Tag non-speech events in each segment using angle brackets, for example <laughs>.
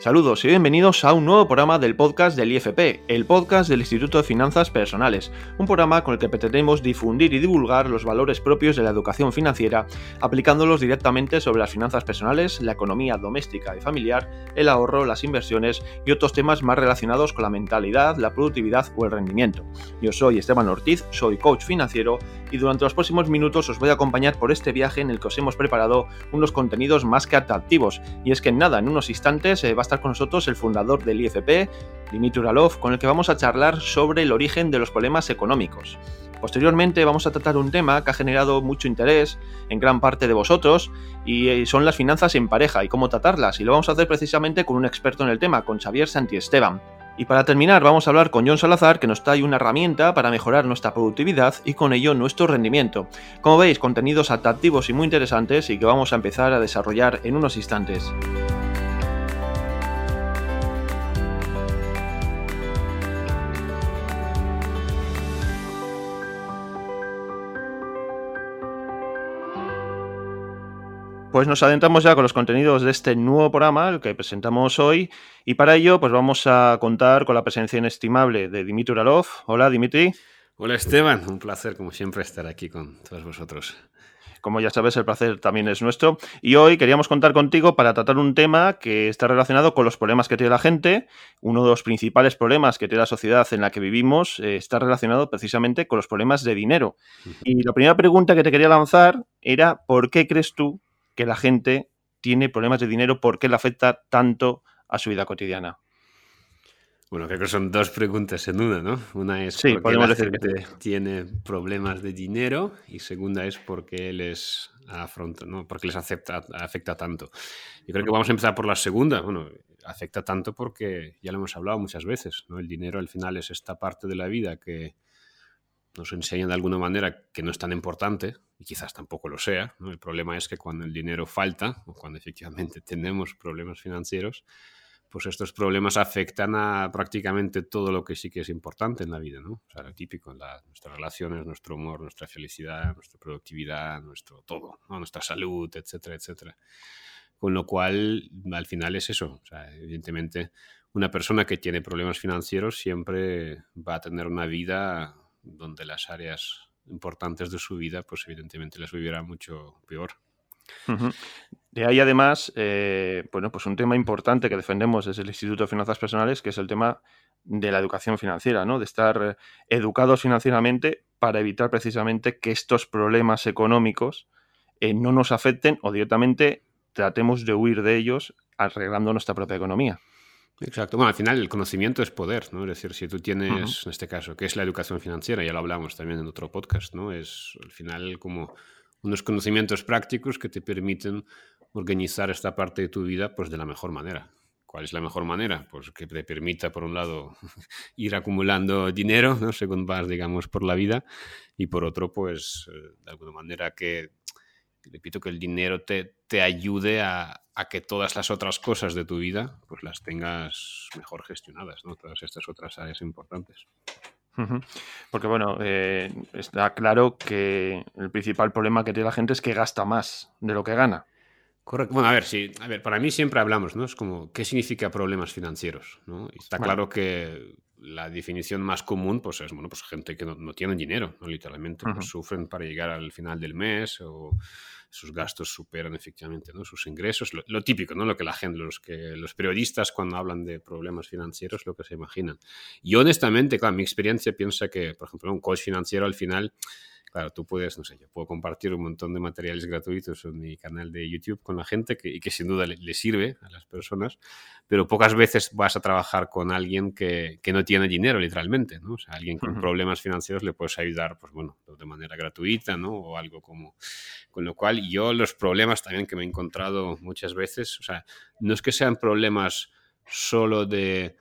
Saludos y bienvenidos a un nuevo programa del podcast del IFP, el podcast del Instituto de Finanzas Personales, un programa con el que pretendemos difundir y divulgar los valores propios de la educación financiera, aplicándolos directamente sobre las finanzas personales, la economía doméstica y familiar, el ahorro, las inversiones y otros temas más relacionados con la mentalidad, la productividad o el rendimiento. Yo soy Esteban Ortiz, soy coach financiero y durante los próximos minutos os voy a acompañar por este viaje en el que os hemos preparado unos contenidos más que atractivos, y es que nada, en unos instantes eh, va estar con nosotros el fundador del IFP, Dimitri Uralov, con el que vamos a charlar sobre el origen de los problemas económicos. Posteriormente vamos a tratar un tema que ha generado mucho interés en gran parte de vosotros y eh, son las finanzas en pareja y cómo tratarlas y lo vamos a hacer precisamente con un experto en el tema, con Xavier Santiesteban. Y para terminar vamos a hablar con John Salazar que nos trae una herramienta para mejorar nuestra productividad y con ello nuestro rendimiento. Como veis, contenidos atractivos y muy interesantes y que vamos a empezar a desarrollar en unos instantes. Pues nos adentramos ya con los contenidos de este nuevo programa, el que presentamos hoy, y para ello pues vamos a contar con la presencia inestimable de Dimitri Uralov. Hola Dimitri. Hola Esteban, un placer como siempre estar aquí con todos vosotros. Como ya sabes, el placer también es nuestro. Y hoy queríamos contar contigo para tratar un tema que está relacionado con los problemas que tiene la gente. Uno de los principales problemas que tiene la sociedad en la que vivimos eh, está relacionado precisamente con los problemas de dinero. Y la primera pregunta que te quería lanzar era, ¿por qué crees tú que la gente tiene problemas de dinero, por qué le afecta tanto a su vida cotidiana. Bueno, creo que son dos preguntas en una, ¿no? Una es sí, por qué la gente tiene problemas de dinero y segunda es por qué les afronta, ¿no? Porque les afecta, afecta tanto. Yo creo que vamos a empezar por la segunda. Bueno, afecta tanto porque ya lo hemos hablado muchas veces, ¿no? El dinero al final es esta parte de la vida que nos enseña de alguna manera que no es tan importante, y quizás tampoco lo sea. El problema es que cuando el dinero falta, o cuando efectivamente <laughs> tenemos problemas financieros, pues estos problemas afectan a prácticamente todo lo que sí que es importante en la vida, ¿no? O sea, lo típico, nuestras relaciones, nuestro humor, nuestra felicidad, nuestra productividad, nuestro todo, nuestra salud, etcétera, etcétera. Con lo cual, al final es eso. O sea, evidentemente, una persona que tiene problemas financieros siempre va a tener una vida donde las áreas importantes de su vida, pues evidentemente les vivirá mucho peor. De ahí además, eh, bueno, pues un tema importante que defendemos desde el Instituto de Finanzas Personales, que es el tema de la educación financiera, ¿no? De estar educados financieramente para evitar precisamente que estos problemas económicos eh, no nos afecten o directamente tratemos de huir de ellos arreglando nuestra propia economía. Exacto. Bueno, al final el conocimiento es poder, ¿no? Es decir, si tú tienes, en este caso, que es la educación financiera, ya lo hablamos también en otro podcast, ¿no? Es al final como unos conocimientos prácticos que te permiten organizar esta parte de tu vida pues de la mejor manera. ¿Cuál es la mejor manera? Pues que te permita, por un lado, <laughs> ir acumulando dinero, ¿no? Según vas, digamos, por la vida, y por otro, pues, eh, de alguna manera que repito, que el dinero te, te ayude a, a, que todas las otras cosas de tu vida pues las tengas mejor gestionadas, ¿no? Todas estas otras áreas importantes. Porque bueno, eh, está claro que el principal problema que tiene la gente es que gasta más de lo que gana. Correcto. Bueno, a ver, sí, a ver, para mí siempre hablamos, ¿no? Es como, ¿qué significa problemas financieros? ¿no? Está claro que la definición más común, pues es, bueno, pues gente que no, no tiene dinero, ¿no? Literalmente, pues sufren para llegar al final del mes o sus gastos superan efectivamente ¿no? sus ingresos, lo, típico, ¿no? lo que la gente, los, que, los periodistas cuando hablan de problemas financieros, lo que se imaginan. Y honestamente, claro, mi experiencia piensa que, por ejemplo, un coach financiero al final claro, tú puedes, no sé, yo puedo compartir un montón de materiales gratuitos en mi canal de YouTube con la gente que, y que sin duda le, sirve a las personas, pero pocas veces vas a trabajar con alguien que, que no tiene dinero, literalmente, ¿no? O sea, alguien con problemas financieros le puedes ayudar, pues bueno, de manera gratuita, ¿no? O algo como... Con lo cual, yo los problemas también que me he encontrado muchas veces, o sea, no es que sean problemas solo de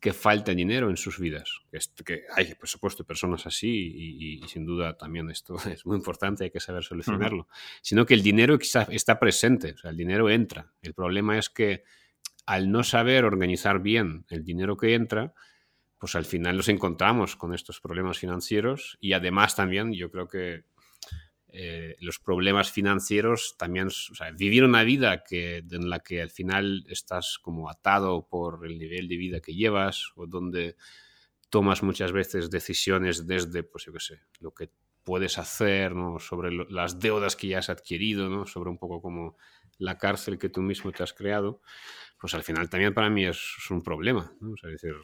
que falta dinero en sus vidas. Que, hay, por supuesto, personas así y, sin duda también esto <laughs> es muy importante, hay que saber solucionarlo. Sino que el dinero está presente, o sea, el dinero entra. El problema es que al no saber organizar bien el dinero que entra, pues al final nos encontramos con estos problemas financieros y además también yo creo que eh, los problemas financieros también, o sea, vivir una vida que, en la que al final estás como atado por el nivel de vida que llevas o donde tomas muchas veces decisiones desde, pues yo qué sé, lo que puedes hacer, ¿no? sobre las deudas que ya has adquirido, ¿no? sobre un poco como la cárcel que tú mismo te has creado, pues al final también para mí es, un problema. ¿no? es decir,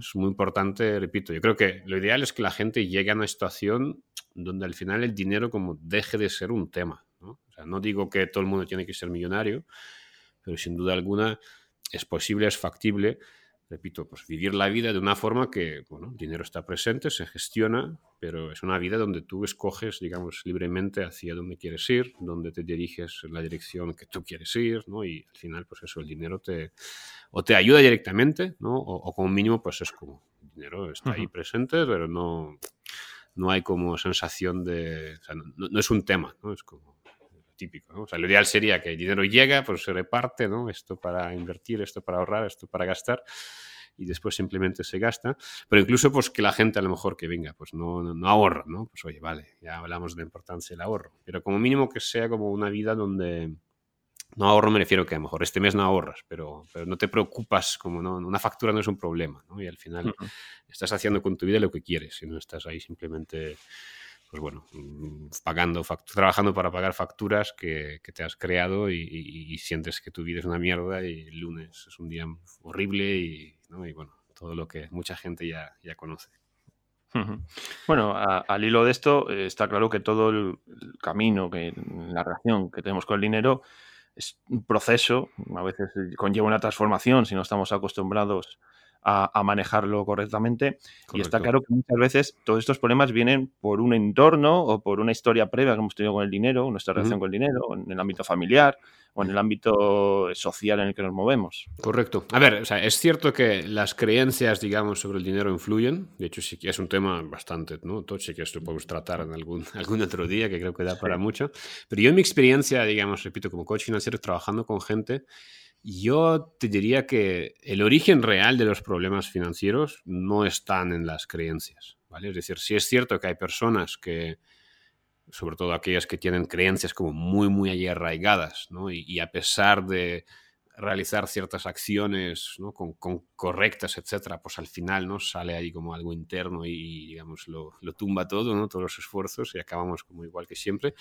es muy importante, repito, yo creo que lo ideal es que la gente llegue a una situación donde al final el dinero como deje de ser un tema. ¿no? O sea, no digo que todo el mundo tiene que ser millonario, pero sin duda alguna es posible, es factible repito, pues vivir la vida de una forma que, bueno, el dinero está presente, se gestiona, pero es una vida donde tú escoges, digamos, libremente hacia dónde quieres ir, dónde te diriges en la dirección que tú quieres ir, ¿no? Y al final, pues eso, el dinero te, o te ayuda directamente, ¿no? O, como mínimo, pues es como, el dinero está ahí presente, pero no, no hay como sensación de, no, es un tema, ¿no? Es como típico. ¿no? O sea, lo ideal sería que el dinero llega, pues se reparte, ¿no? Esto para invertir, esto para ahorrar, esto para gastar y después simplemente se gasta. Pero incluso pues que la gente a lo mejor que venga, pues no, no, ahorra, ¿no? Pues oye, vale, ya hablamos de la importancia del ahorro. Pero como mínimo que sea como una vida donde... No ahorro me refiero que a lo mejor este mes no ahorras, pero, pero no te preocupas, como no, una factura no es un problema, ¿no? Y al final estás haciendo con tu vida lo que quieres y no estás ahí simplemente pues bueno, mm, pagando, trabajando para pagar facturas que, te has creado y, sientes que tu vida es una mierda y el lunes es un día horrible y, bueno, todo lo que mucha gente ya, ya conoce. Bueno, al hilo de esto, eh, está claro que todo el, camino, que la relación que tenemos con el dinero es un proceso, a veces conlleva una transformación si no estamos acostumbrados a, manejarlo correctamente. Y está claro que muchas veces todos estos problemas vienen por un entorno o por una historia previa que hemos tenido con el dinero, nuestra relación con el dinero, en el ámbito familiar o en el ámbito social en el que nos movemos. Correcto. A ver, o sea, es cierto que las creencias, digamos, sobre el dinero influyen. De hecho, sí que es un tema bastante, ¿no? sí que esto podemos tratar en algún, <laughs> algún otro día, que creo que da para mucho. Pero yo en mi experiencia, digamos, repito, como coach financiero, trabajando con gente, yo te diría que el origen real de los problemas financieros no están en las creencias, ¿vale? Es decir, sí es cierto que hay personas que, sobre todo aquellas que tienen creencias como muy, muy arraigadas, ¿no? y a pesar de realizar ciertas acciones ¿no? con, correctas, etcétera, pues al final ¿no? sale ahí como algo interno y, digamos, lo, tumba todo, ¿no? todos los esfuerzos y acabamos como igual que siempre.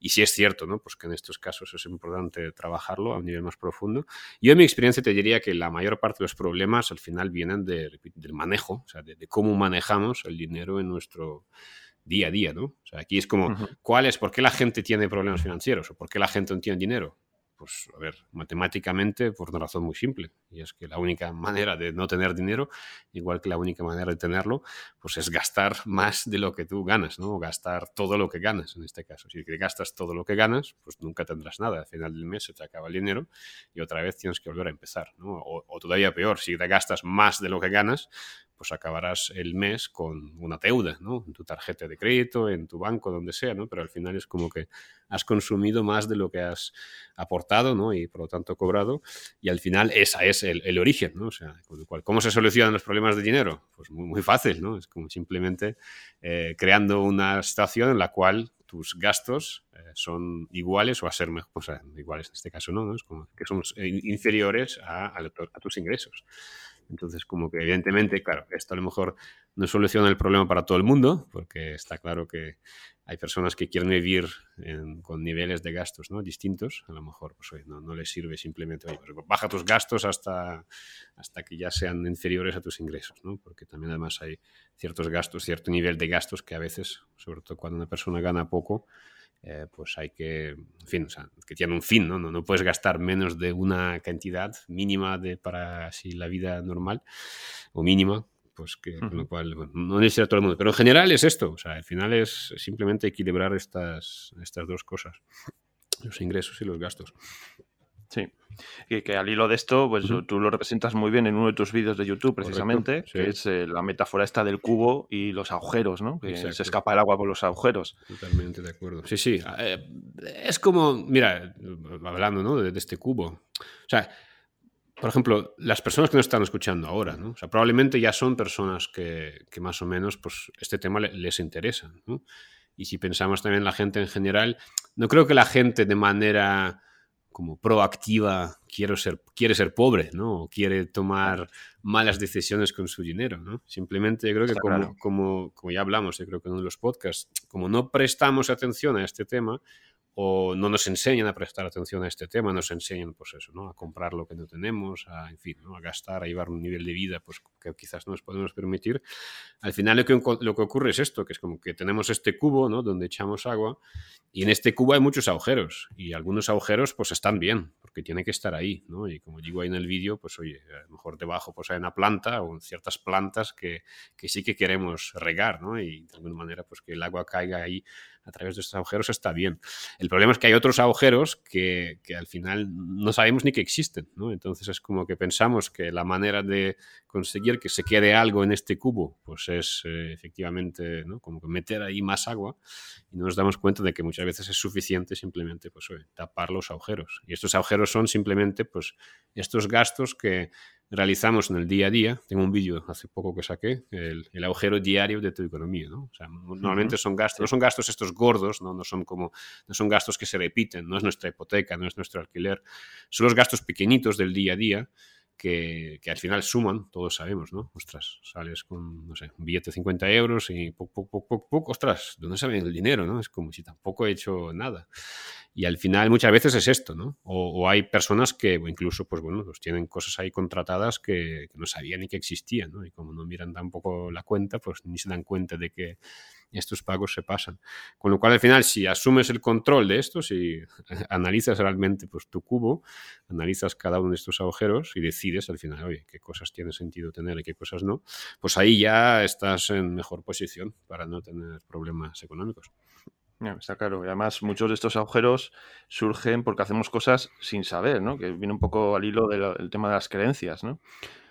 Y sí es cierto, ¿no? pues que en estos casos es importante trabajarlo a un nivel más profundo. Yo en mi experiencia te diría que la mayor parte de los problemas al final vienen del manejo, o sea, de, cómo manejamos el dinero en nuestro día a día, ¿no? O sea, aquí es como, ¿cuál es? ¿Por qué la gente tiene problemas financieros? ¿O por qué la gente no tiene dinero? Pues, a ver, matemáticamente por una razón muy simple, y es que la única <laughs> manera de no tener dinero, igual que la única manera de tenerlo, pues es gastar más de lo que tú ganas, ¿no? Gastar todo lo que ganas, en este caso. Si gastas todo lo que ganas, pues nunca tendrás nada. Al final del mes se te acaba el dinero y otra vez tienes que volver a empezar, ¿no? O, o todavía peor, si te gastas más de lo que ganas, pues acabarás el mes con una deuda, ¿no? En tu tarjeta de crédito, en tu banco, donde sea, ¿no? Pero al final es como que has consumido más de lo que has aportado, ¿no? Y por lo tanto cobrado. Y al final esa es el, origen, ¿no? O sea, con lo cual, ¿cómo se solucionan los problemas de dinero? Pues muy, muy fácil, ¿no? Es como simplemente eh, creando una situación en la cual tus gastos eh, son iguales o a ser mejor, o sea, iguales en este caso, ¿no? Es como que son inferiores a tus ingresos. Entonces, como que evidentemente, claro, esto a lo mejor no soluciona el problema para todo el mundo, porque está claro que hay personas que quieren vivir con niveles de gastos ¿no? distintos. A lo mejor pues, no, no, les sirve simplemente, oye, pues, baja tus gastos hasta, hasta que ya sean inferiores a tus ingresos, ¿no? porque también además hay ciertos gastos, cierto nivel de gastos que a veces, sobre todo cuando una persona gana poco, eh, pues hay que, en fin, o sea, que tiene un fin, ¿no? ¿no? ¿no? puedes gastar menos de una cantidad mínima de, para así la vida normal o mínima, pues que con lo cual no necesita todo el mundo. Pero en general es esto, o sea, al final es simplemente equilibrar estas, estas dos cosas, los ingresos y los gastos. Sí. Y que al hilo de esto, pues tú lo representas muy bien en uno de tus vídeos de YouTube, precisamente, que es eh, la metáfora esta del cubo y los agujeros, ¿no? Que se escapa el agua por los agujeros. Totalmente de acuerdo. Sí, sí. Eh, es como, mira, hablando, ¿no? De, este cubo. O sea, por ejemplo, las personas que nos están escuchando ahora, ¿no? O sea, probablemente ya son personas que, que más o menos, pues, este tema les interesa, ¿no? Y si pensamos también en la gente en general, no creo que la gente de manera como proactiva quiere ser, quiere ser pobre, ¿no? O quiere tomar malas decisiones con su dinero, ¿no? Simplemente yo creo que como, como, como, ya hablamos, yo creo que en uno de los podcasts, como no prestamos atención a este tema, o no nos enseñan a prestar atención a este tema, nos enseñan pues eso, ¿no? a comprar lo que no tenemos, a, en fin, ¿no? a gastar, a llevar un nivel de vida pues, que quizás no nos podemos permitir. Al final lo que, lo que ocurre es esto, que es como que tenemos este cubo ¿no? donde echamos agua y en este cubo hay muchos agujeros y algunos agujeros pues están bien, porque tiene que estar ahí. ¿no? Y como digo ahí en el vídeo, pues oye, a lo mejor debajo pues hay una planta o ciertas plantas que, que sí que queremos regar ¿no? y de alguna manera pues que el agua caiga ahí a través de estos agujeros está bien. El problema es que hay otros agujeros que, al final no sabemos ni que existen, ¿no? Entonces es como que pensamos que la manera de conseguir que se quede algo en este cubo, pues es eh, efectivamente, ¿no? Como que meter ahí más agua y no nos damos cuenta de que muchas veces es suficiente simplemente, pues, tapar los agujeros. Y estos agujeros son simplemente, pues, estos gastos que realizamos en el día a día. Tengo un vídeo hace poco que saqué, el, agujero diario de tu economía. ¿no? O sea, normalmente son gastos, no son gastos estos gordos, ¿no? No, son como, no son gastos que se repiten, no es nuestra hipoteca, no es nuestro alquiler, son los gastos pequeñitos del día a día que, al final suman, todos sabemos, ¿no? Ostras, sales con, no sé, un billete de 50 euros y poco, poco, poco, poco, ostras, ¿de dónde sale el dinero, no? Es como si tampoco he hecho nada. Y al final muchas veces es esto, ¿no? O, hay personas que incluso, pues bueno, pues tienen cosas ahí contratadas que, que, no sabían ni que existían, ¿no? Y como no miran tampoco la cuenta, pues ni se dan cuenta de que estos pagos se pasan. Con lo cual, al final, si asumes el control de esto, si <laughs> analizas realmente pues, tu cubo, analizas cada uno de estos agujeros y decides al final, oye, qué cosas tiene sentido tener y qué cosas no, pues ahí ya estás en mejor posición para no tener problemas económicos. Está claro. Y además, muchos de estos agujeros surgen porque hacemos cosas sin saber, ¿no? Que viene un poco al hilo del tema de las creencias, ¿no?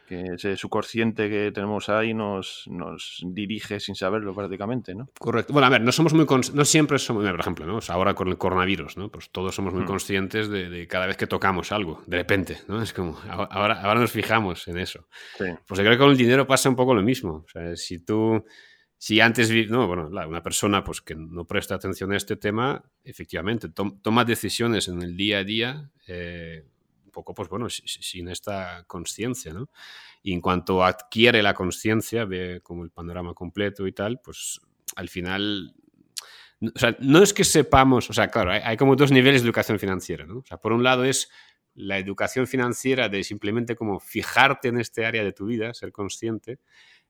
Que ese subconsciente que tenemos ahí nos, nos dirige sin saberlo prácticamente, ¿no? Correcto. Bueno, a ver, no somos muy no siempre somos, por ejemplo, ¿no? ahora con el coronavirus, ¿no? Pues todos somos muy hmm. conscientes de, cada vez que tocamos algo, de repente, ¿no? Es como, ahora, ahora nos fijamos en eso. Pues yo creo que con el dinero pasa un poco lo mismo. O sea, si tú, si antes, no, bueno, una persona pues que no presta atención a este tema, efectivamente, toma decisiones en el día a día, eh, poco, pues bueno, sin esta conciencia, ¿no? Y en cuanto adquiere la conciencia, ve como el panorama completo y tal, pues al final o sea, no es que sepamos, o sea, claro, hay, como dos niveles de educación financiera, ¿no? O sea, por un lado es la educación financiera de simplemente como fijarte en este área de tu vida, ser consciente,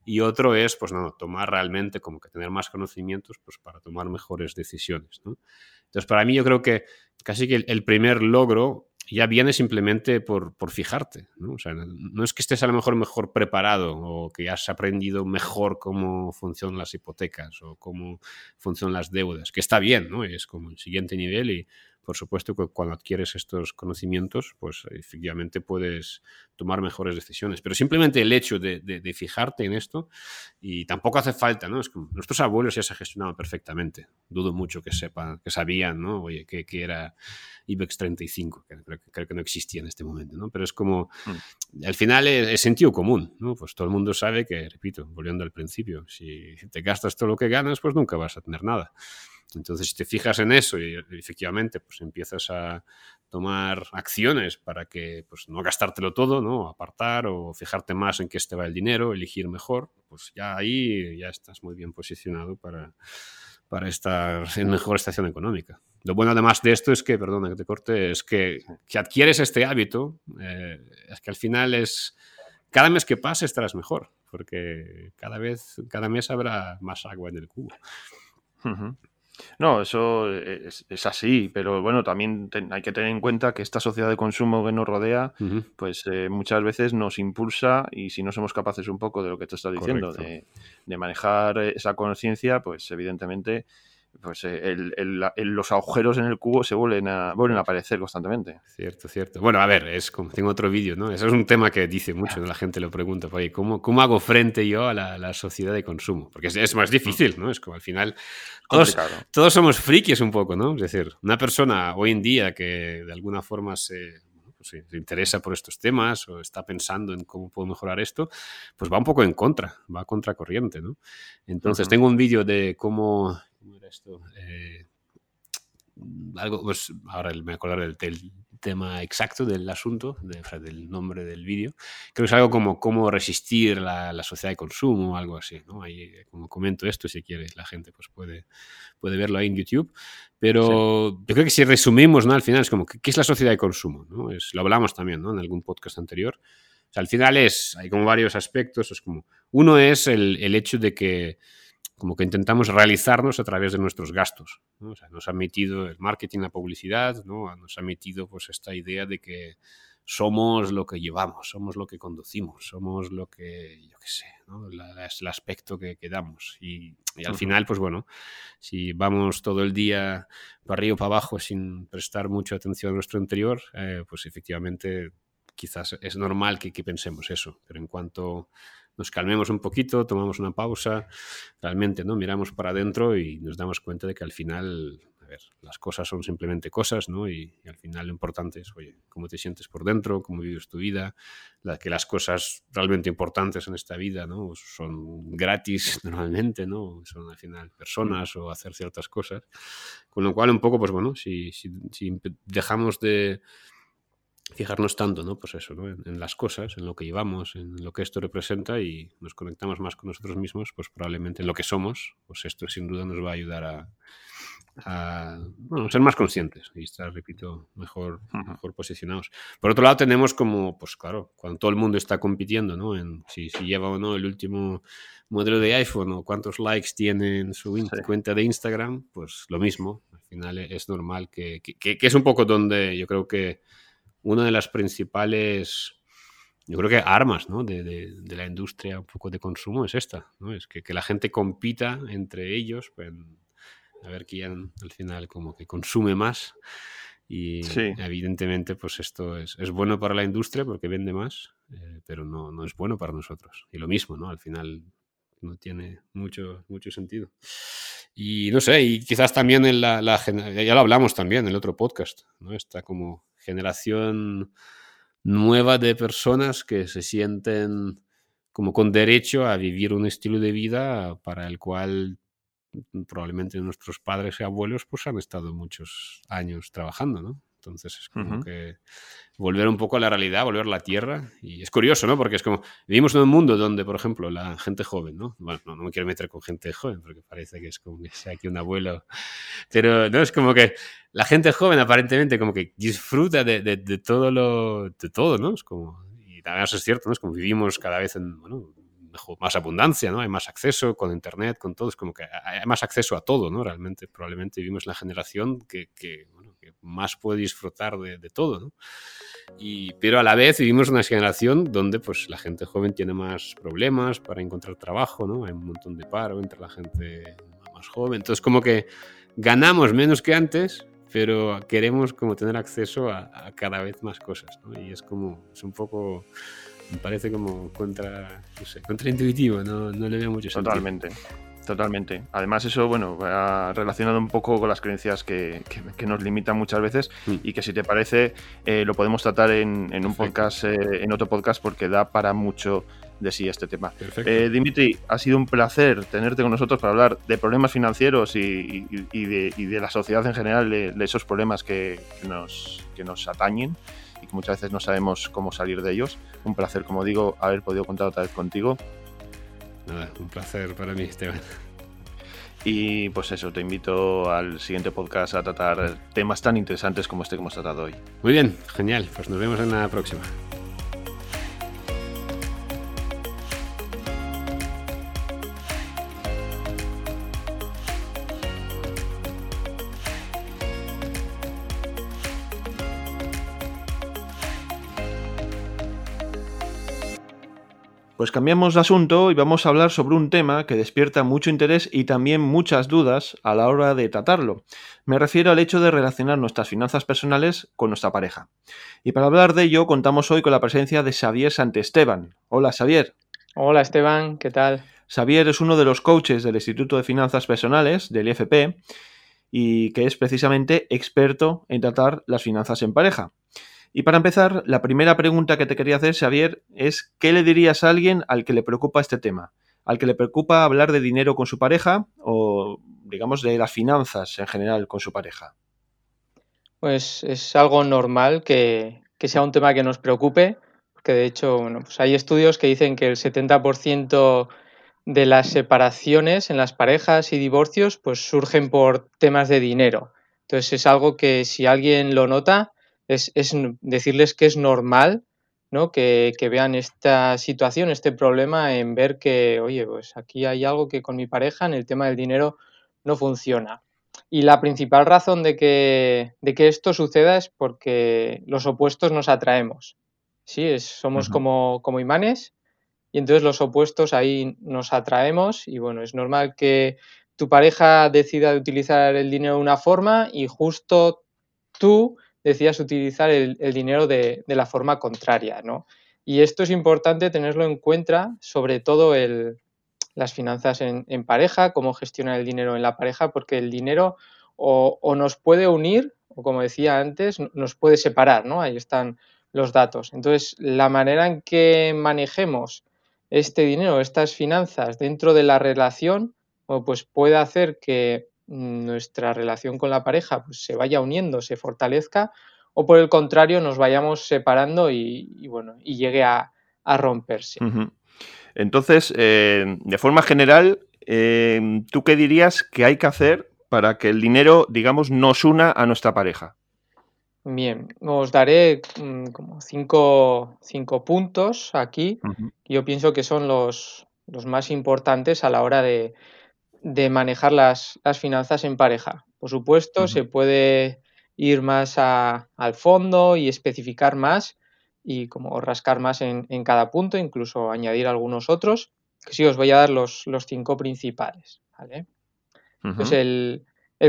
y otro es, pues no, tomar realmente como que tener más conocimientos, pues para tomar mejores decisiones, ¿no? Entonces, para mí yo creo que casi que el primer logro ya viene simplemente por, por fijarte. ¿no? O sea, no es que estés a lo mejor mejor preparado o que has aprendido mejor cómo funcionan las hipotecas o cómo funcionan las deudas, que está bien, ¿no? Es como el siguiente nivel y por supuesto que cuando adquieres estos conocimientos, pues efectivamente puedes tomar mejores decisiones. Pero simplemente el hecho de, de, fijarte en esto, y tampoco hace falta, ¿no? Es nuestros abuelos ya se gestionaban perfectamente. Dudo mucho que sepan, que sabían, ¿no? Oye, que, que era IBEX 35, que creo, creo, que no existía en este momento, ¿no? Pero es como, mm. al final es, sentido común, ¿no? Pues todo el mundo sabe que, repito, volviendo al principio, si te gastas todo lo que ganas, pues nunca vas a tener nada. Entonces, si te fijas en eso y efectivamente pues empiezas a tomar acciones para que pues, no gastártelo todo, ¿no? apartar o fijarte más en qué este va el dinero, elegir mejor, pues ya ahí ya estás muy bien posicionado para, para estar en mejor estación económica. Lo bueno además de esto es que, perdona que te corte, es que, que adquieres este hábito, eh, es que al final es, cada mes que pase estarás mejor, porque cada vez, cada mes habrá más agua en el cubo. No, eso es, así, pero bueno, también hay que tener en cuenta que esta sociedad de consumo que nos rodea, pues eh, muchas veces nos impulsa y si no somos capaces un poco de lo que te estás diciendo, de, de, manejar esa conciencia, pues evidentemente pues eh, los agujeros en el cubo se vuelven a, vuelven a aparecer constantemente. Cierto, cierto. Bueno, a ver, es como tengo otro vídeo, ¿no? Eso es un tema que dice mucho, la <laughs> gente lo pregunta, oye, ¿cómo, ¿cómo hago frente yo a la, sociedad de consumo? Porque es, más difícil, ¿no? Es como al final todos, todos, somos frikis un poco, ¿no? Es decir, una persona hoy en día que de alguna forma se, pues se interesa por estos temas o está pensando en cómo puedo mejorar esto, pues va un poco en contra, va a contracorriente, ¿no? Entonces, tengo un vídeo de cómo ¿cómo era esto? Eh, algo, pues ahora me acordaré del, del, tema exacto del asunto, del nombre del vídeo. Creo que es algo como cómo resistir la, la, sociedad de consumo o algo así. ¿no? Ahí, eh, como comento esto, si quiere, la gente pues puede, puede verlo ahí en YouTube. Pero sí. yo creo que si resumimos, ¿no? al final es como, ¿qué, qué es la sociedad de consumo? ¿no? Es, lo hablamos también ¿no? en algún podcast anterior. O sea, al final es, hay como varios aspectos. Es como, uno es el, el hecho de que como que intentamos realizarnos a través de nuestros gastos. ¿no? O sea, nos ha metido el marketing, la publicidad, ¿no? nos ha metido pues esta idea de que somos lo que llevamos, somos lo que conducimos, somos lo que, yo qué sé, ¿no? La, es el aspecto que, que damos. Y, y al uh -huh. final, pues bueno, si vamos todo el día para arriba o para abajo sin prestar mucha atención a nuestro interior, eh, pues efectivamente quizás es normal que, que pensemos eso. Pero en cuanto nos calmemos un poquito, tomamos una pausa, realmente ¿no? miramos para adentro y nos damos cuenta de que al final, a ver, las cosas son simplemente cosas, ¿no? Y, y, al final lo importante es, oye, cómo te sientes por dentro, cómo vives tu vida, la, que las cosas realmente importantes en esta vida, ¿no? Son gratis <laughs> normalmente, ¿no? Son al final personas o hacer ciertas cosas. Con lo cual, un poco, pues bueno, si, si, si dejamos de fijarnos tanto, ¿no? Pues eso, ¿no? En, en, las cosas, en lo que llevamos, en lo que esto representa y nos conectamos más con nosotros mismos, pues probablemente en lo que somos, pues esto sin duda nos va a ayudar a, a bueno, ser más conscientes y estar, repito, mejor, mejor posicionados. Por otro lado, tenemos como, pues claro, cuando todo el mundo está compitiendo, ¿no? En si, si lleva o no el último modelo de iPhone o cuántos likes tiene en su sí. cuenta de Instagram, pues lo mismo. Al final es normal que, que, que es un poco donde yo creo que una de las principales, yo creo que armas ¿no? de, de, de, la industria un poco de consumo es esta, ¿no? es que, que la gente compita entre ellos, pues, a ver quién al final como que consume más y sí. evidentemente pues esto es, es, bueno para la industria porque vende más, eh, pero no, no es bueno para nosotros. Y lo mismo, ¿no? Al final no tiene mucho, mucho sentido. Y no sé, y quizás también en la, la, ya lo hablamos también en el otro podcast, ¿no? Está como generación nueva de personas que se sienten como con derecho a vivir un estilo de vida para el cual probablemente nuestros padres y abuelos pues han estado muchos años trabajando, ¿no? Entonces es como uh -huh. que volver un poco a la realidad, volver a la tierra. Y es curioso, ¿no? Porque es como, vivimos en un mundo donde, por ejemplo, la gente joven, ¿no? Bueno, no, no me quiero meter con gente joven porque parece que es como que sea aquí un abuelo. Pero no es como que la gente joven aparentemente como que disfruta de, de, de todo lo, de todo, ¿no? Es como, y también eso es cierto, ¿no? Es como vivimos cada vez en, bueno, más abundancia, ¿no? Hay más acceso con internet, con todo, es como que hay más acceso a todo, ¿no? Realmente, probablemente vivimos la generación que, que, que más puede disfrutar de, de, todo, ¿no? Y, pero a la vez vivimos una generación donde pues la gente joven tiene más problemas para encontrar trabajo, ¿no? Hay un montón de paro entre la gente más joven, entonces como que ganamos menos que antes, pero queremos como tener acceso a, a cada vez más cosas, ¿no? Y es como, es un poco me parece como contra, no sé, contraintuitivo, no, no le veo mucho sentido. Totalmente. Totalmente. Además, eso, bueno, ha relacionado un poco con las creencias que, que, que nos limitan muchas veces mm. y que si te parece, eh, lo podemos tratar en, en un podcast, eh, en otro podcast, porque da para mucho de sí este tema. Eh, Dimitri, ha sido un placer tenerte con nosotros para hablar de problemas financieros y, y, y, de, y de, la sociedad en general, de, de esos problemas que, nos, que nos atañen y que muchas veces no sabemos cómo salir de ellos. Un placer, como digo, haber podido contar otra vez contigo. Nada, un placer para mí, Esteban. Y pues eso, te invito al siguiente podcast a tratar temas tan interesantes como este que hemos tratado hoy. Muy bien, genial. Pues nos vemos en la próxima. Pues cambiamos de asunto y vamos a hablar sobre un tema que despierta mucho interés y también muchas dudas a la hora de tratarlo. Me refiero al hecho de relacionar nuestras finanzas personales con nuestra pareja. Y para hablar de ello contamos hoy con la presencia de Xavier Santesteban. Hola Xavier. Hola Esteban, ¿qué tal? Xavier es uno de los coaches del Instituto de Finanzas Personales, del IFP, y que es precisamente experto en tratar las finanzas en pareja. Y para empezar, la primera pregunta que te quería hacer, Xavier, es ¿qué le dirías a alguien al que le preocupa este tema? ¿Al que le preocupa hablar de dinero con su pareja o digamos, de las finanzas en general con su pareja? Pues es algo normal que, sea un tema que nos preocupe, porque de hecho bueno, pues hay estudios que dicen que el 70% de las separaciones en las parejas y divorcios pues surgen por temas de dinero. Entonces es algo que si alguien lo nota, es, decirles que es normal ¿no? Que, que, vean esta situación, este problema en ver que, oye, pues aquí hay algo que con mi pareja en el tema del dinero no funciona. Y la principal razón de que, de que esto suceda es porque los opuestos nos atraemos. Sí, somos como, como imanes y entonces los opuestos ahí nos atraemos y bueno, es normal que tu pareja decida utilizar el dinero de una forma y justo tú decidas utilizar el, dinero de, la forma contraria, ¿no? Y esto es importante tenerlo en cuenta, sobre todo las finanzas en, pareja, cómo gestionar el dinero en la pareja, porque el dinero o, nos puede unir, o como decía antes, nos puede separar, ¿no? Ahí están los datos. Entonces, la manera en que manejemos este dinero, estas finanzas dentro de la relación, pues puede hacer que nuestra relación con la pareja pues, se vaya uniendo, se fortalezca, o por el contrario nos vayamos separando y, bueno, y llegue a, romperse. Entonces, eh, de forma general, eh, ¿tú qué dirías que hay que hacer para que el dinero, digamos, nos una a nuestra pareja? Bien, os daré mm, como cinco, puntos aquí. Yo pienso que son los, más importantes a la hora de, manejar las, finanzas en pareja. Por supuesto, se puede ir más al fondo y especificar más, y como rascar más en, cada punto, incluso añadir algunos otros, que sí os voy a dar los, cinco principales. Pues el,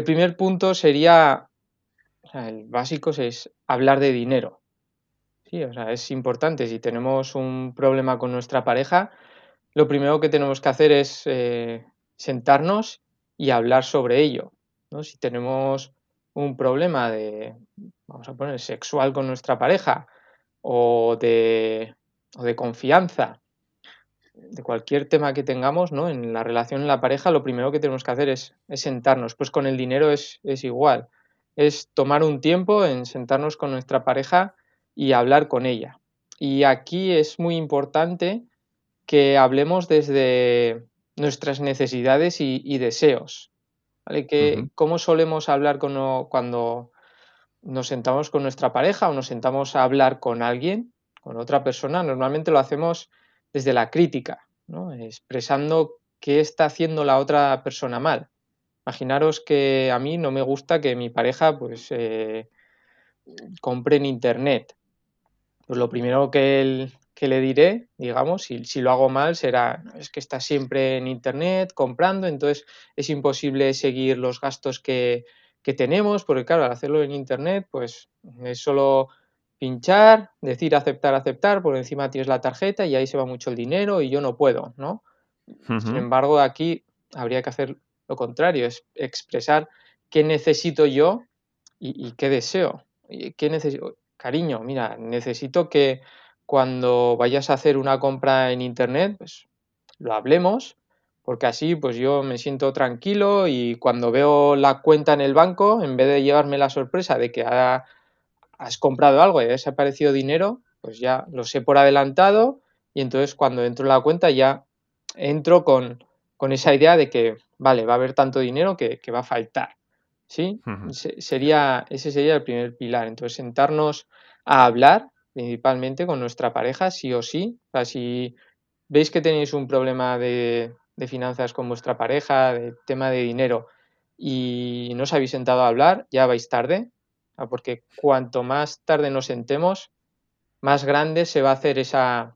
primer punto sería, el básico es hablar de dinero. Sí, o sea, es importante. Si tenemos un problema con nuestra pareja, lo primero que tenemos que hacer es eh, sentarnos y hablar sobre ello. Si tenemos un problema de, vamos a poner, sexual con nuestra pareja, o de, de confianza, de cualquier tema que tengamos ¿no? en la relación en la pareja, lo primero que tenemos que hacer es, sentarnos. Pues con el dinero es, igual. Es tomar un tiempo en sentarnos con nuestra pareja y hablar con ella. Y aquí es muy importante que hablemos desde nuestras necesidades y, deseos. ¿vale? Que, ¿Cómo solemos hablar cuando nos sentamos con nuestra pareja o nos sentamos a hablar con alguien, con otra persona, normalmente lo hacemos desde la crítica, expresando qué está haciendo la otra persona mal. Imaginaros que a mí no me gusta que mi pareja pues eh, compre en internet. Pues lo primero que, que le diré, digamos, si, si, lo hago mal, será, es que está siempre en internet comprando, entonces es imposible seguir los gastos que, que tenemos, porque claro, al hacerlo en Internet, pues es solo pinchar, decir aceptar, aceptar, por encima tienes la tarjeta y ahí se va mucho el dinero y yo no puedo, ¿no? Sin embargo, aquí habría que hacer lo contrario, es expresar qué necesito yo y, qué deseo. ¿Qué necesito? Cariño, mira, necesito que cuando vayas a hacer una compra en Internet, pues lo hablemos porque así pues yo me siento tranquilo y cuando veo la cuenta en el banco, en vez de llevarme la sorpresa de que has comprado algo y ha desaparecido dinero, pues ya lo sé por adelantado y entonces cuando entro en la cuenta ya entro con, esa idea de que, vale, va a haber tanto dinero que, va a faltar. ¿Sí? sería, ese sería el primer pilar. Entonces, sentarnos a hablar principalmente con nuestra pareja, sí o sí. O sea, si veis que tenéis un problema de, de finanzas con vuestra pareja, de tema de dinero, y no os habéis sentado a hablar, ya vais tarde, porque cuanto más tarde nos sentemos, más grande se va a hacer esa,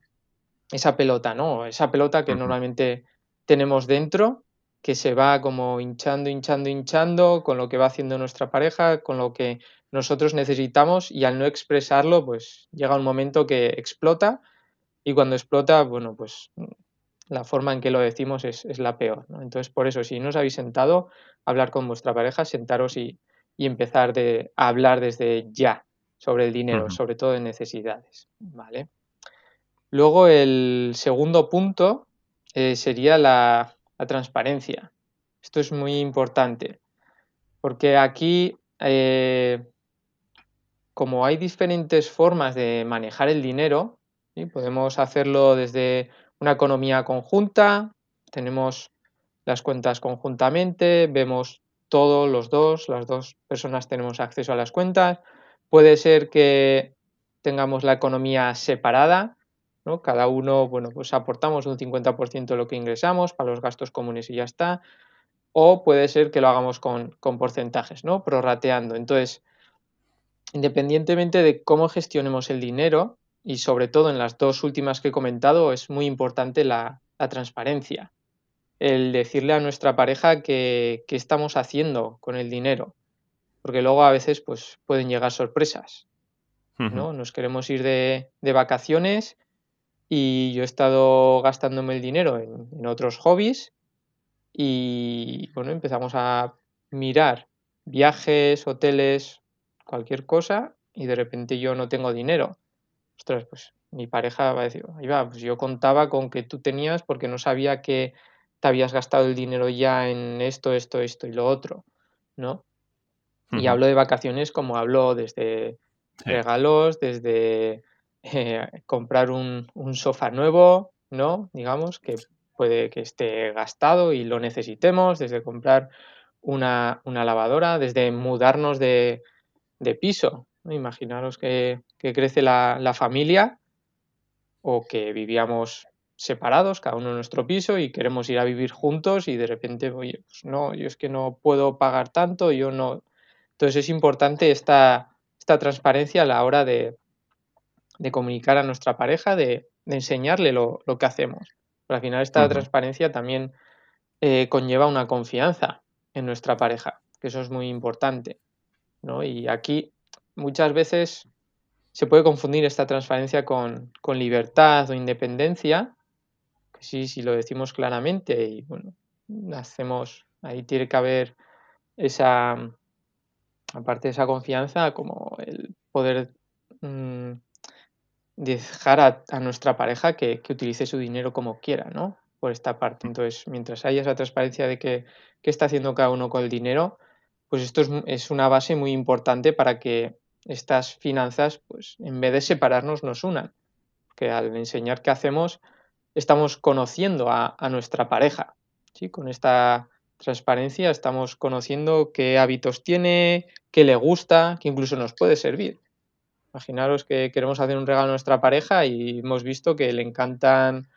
esa pelota, ¿no? Esa pelota que normalmente tenemos dentro, que se va como hinchando, hinchando, hinchando con lo que va haciendo nuestra pareja, con lo que nosotros necesitamos y al no expresarlo, pues llega un momento que explota y cuando explota, bueno, pues la forma en que lo decimos es, la peor. Entonces, por eso, si no os habéis sentado, hablar con vuestra pareja, sentaros y, empezar de, a hablar desde ya sobre el dinero, sobre todo de necesidades. ¿vale? Luego, el segundo punto eh, sería la, transparencia. Esto es muy importante, porque aquí, eh, como hay diferentes formas de manejar el dinero, podemos hacerlo desde una economía conjunta, tenemos las cuentas conjuntamente, vemos todos los dos, las dos personas tenemos acceso a las cuentas. Puede ser que tengamos la economía separada, ¿no? Cada uno, bueno, pues aportamos un 50% de lo que ingresamos para los gastos comunes y ya está. O puede ser que lo hagamos con, con porcentajes, ¿no? Prorrateando. Entonces, independientemente de cómo gestionemos el dinero, y sobre todo en las dos últimas que he comentado, es muy importante la, la transparencia el decirle a nuestra pareja qué estamos haciendo con el dinero, porque luego a veces pues, pueden llegar sorpresas. ¿no? Nos queremos ir de, vacaciones y yo he estado gastándome el dinero en, otros hobbies y bueno, empezamos a mirar viajes, hoteles, cualquier cosa y de repente yo no tengo dinero. Ostras, pues mi pareja va a decir, ahí va, pues yo contaba con que tú tenías porque no sabía que habías gastado el dinero ya en esto, esto, esto y lo otro, ¿no? Y hablo de vacaciones como hablo desde regalos, desde eh, comprar un, sofá nuevo, ¿no? Digamos, que puede que esté gastado y lo necesitemos, desde comprar una, lavadora, desde mudarnos de, piso. Imaginaros que, crece la, la, familia o que vivíamos separados, cada uno en nuestro piso y queremos ir a vivir juntos y de repente, oye, pues no, yo es que no puedo pagar tanto, yo no. Entonces es importante esta, esta transparencia a la hora de, comunicar a nuestra pareja, de, enseñarle lo, que hacemos. Pero al final esta transparencia también eh, conlleva una confianza en nuestra pareja, que eso es muy importante. ¿No? Y aquí muchas veces se puede confundir esta transparencia con, con libertad o independencia sí, si lo decimos claramente y bueno, hacemos, ahí tiene que haber esa, aparte de esa confianza, como el poder mm, dejar a, nuestra pareja que, utilice su dinero como quiera, ¿no? Por esta parte. Entonces, mientras haya esa transparencia de que, qué está haciendo cada uno con el dinero, pues esto es, una base muy importante para que estas finanzas, pues en vez de separarnos, nos unan. Que al enseñar qué hacemos, estamos conociendo a, nuestra pareja. ¿sí? Con esta transparencia estamos conociendo qué hábitos tiene, qué le gusta, que incluso nos puede servir. Imaginaros que queremos hacer un regalo a nuestra pareja y hemos visto que le encantan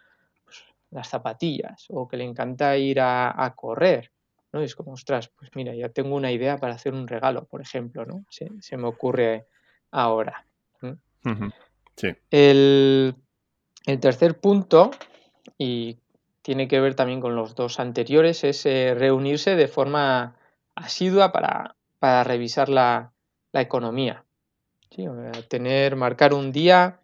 pues, las zapatillas o que le encanta ir a, correr. ¿No? es como, ostras, pues mira, ya tengo una idea para hacer un regalo, por ejemplo, ¿no? Se, me ocurre ahora. Sí. El el tercer punto, y tiene que ver también con los dos anteriores, es eh, reunirse de forma asidua para, revisar la, economía. Tener, marcar un día,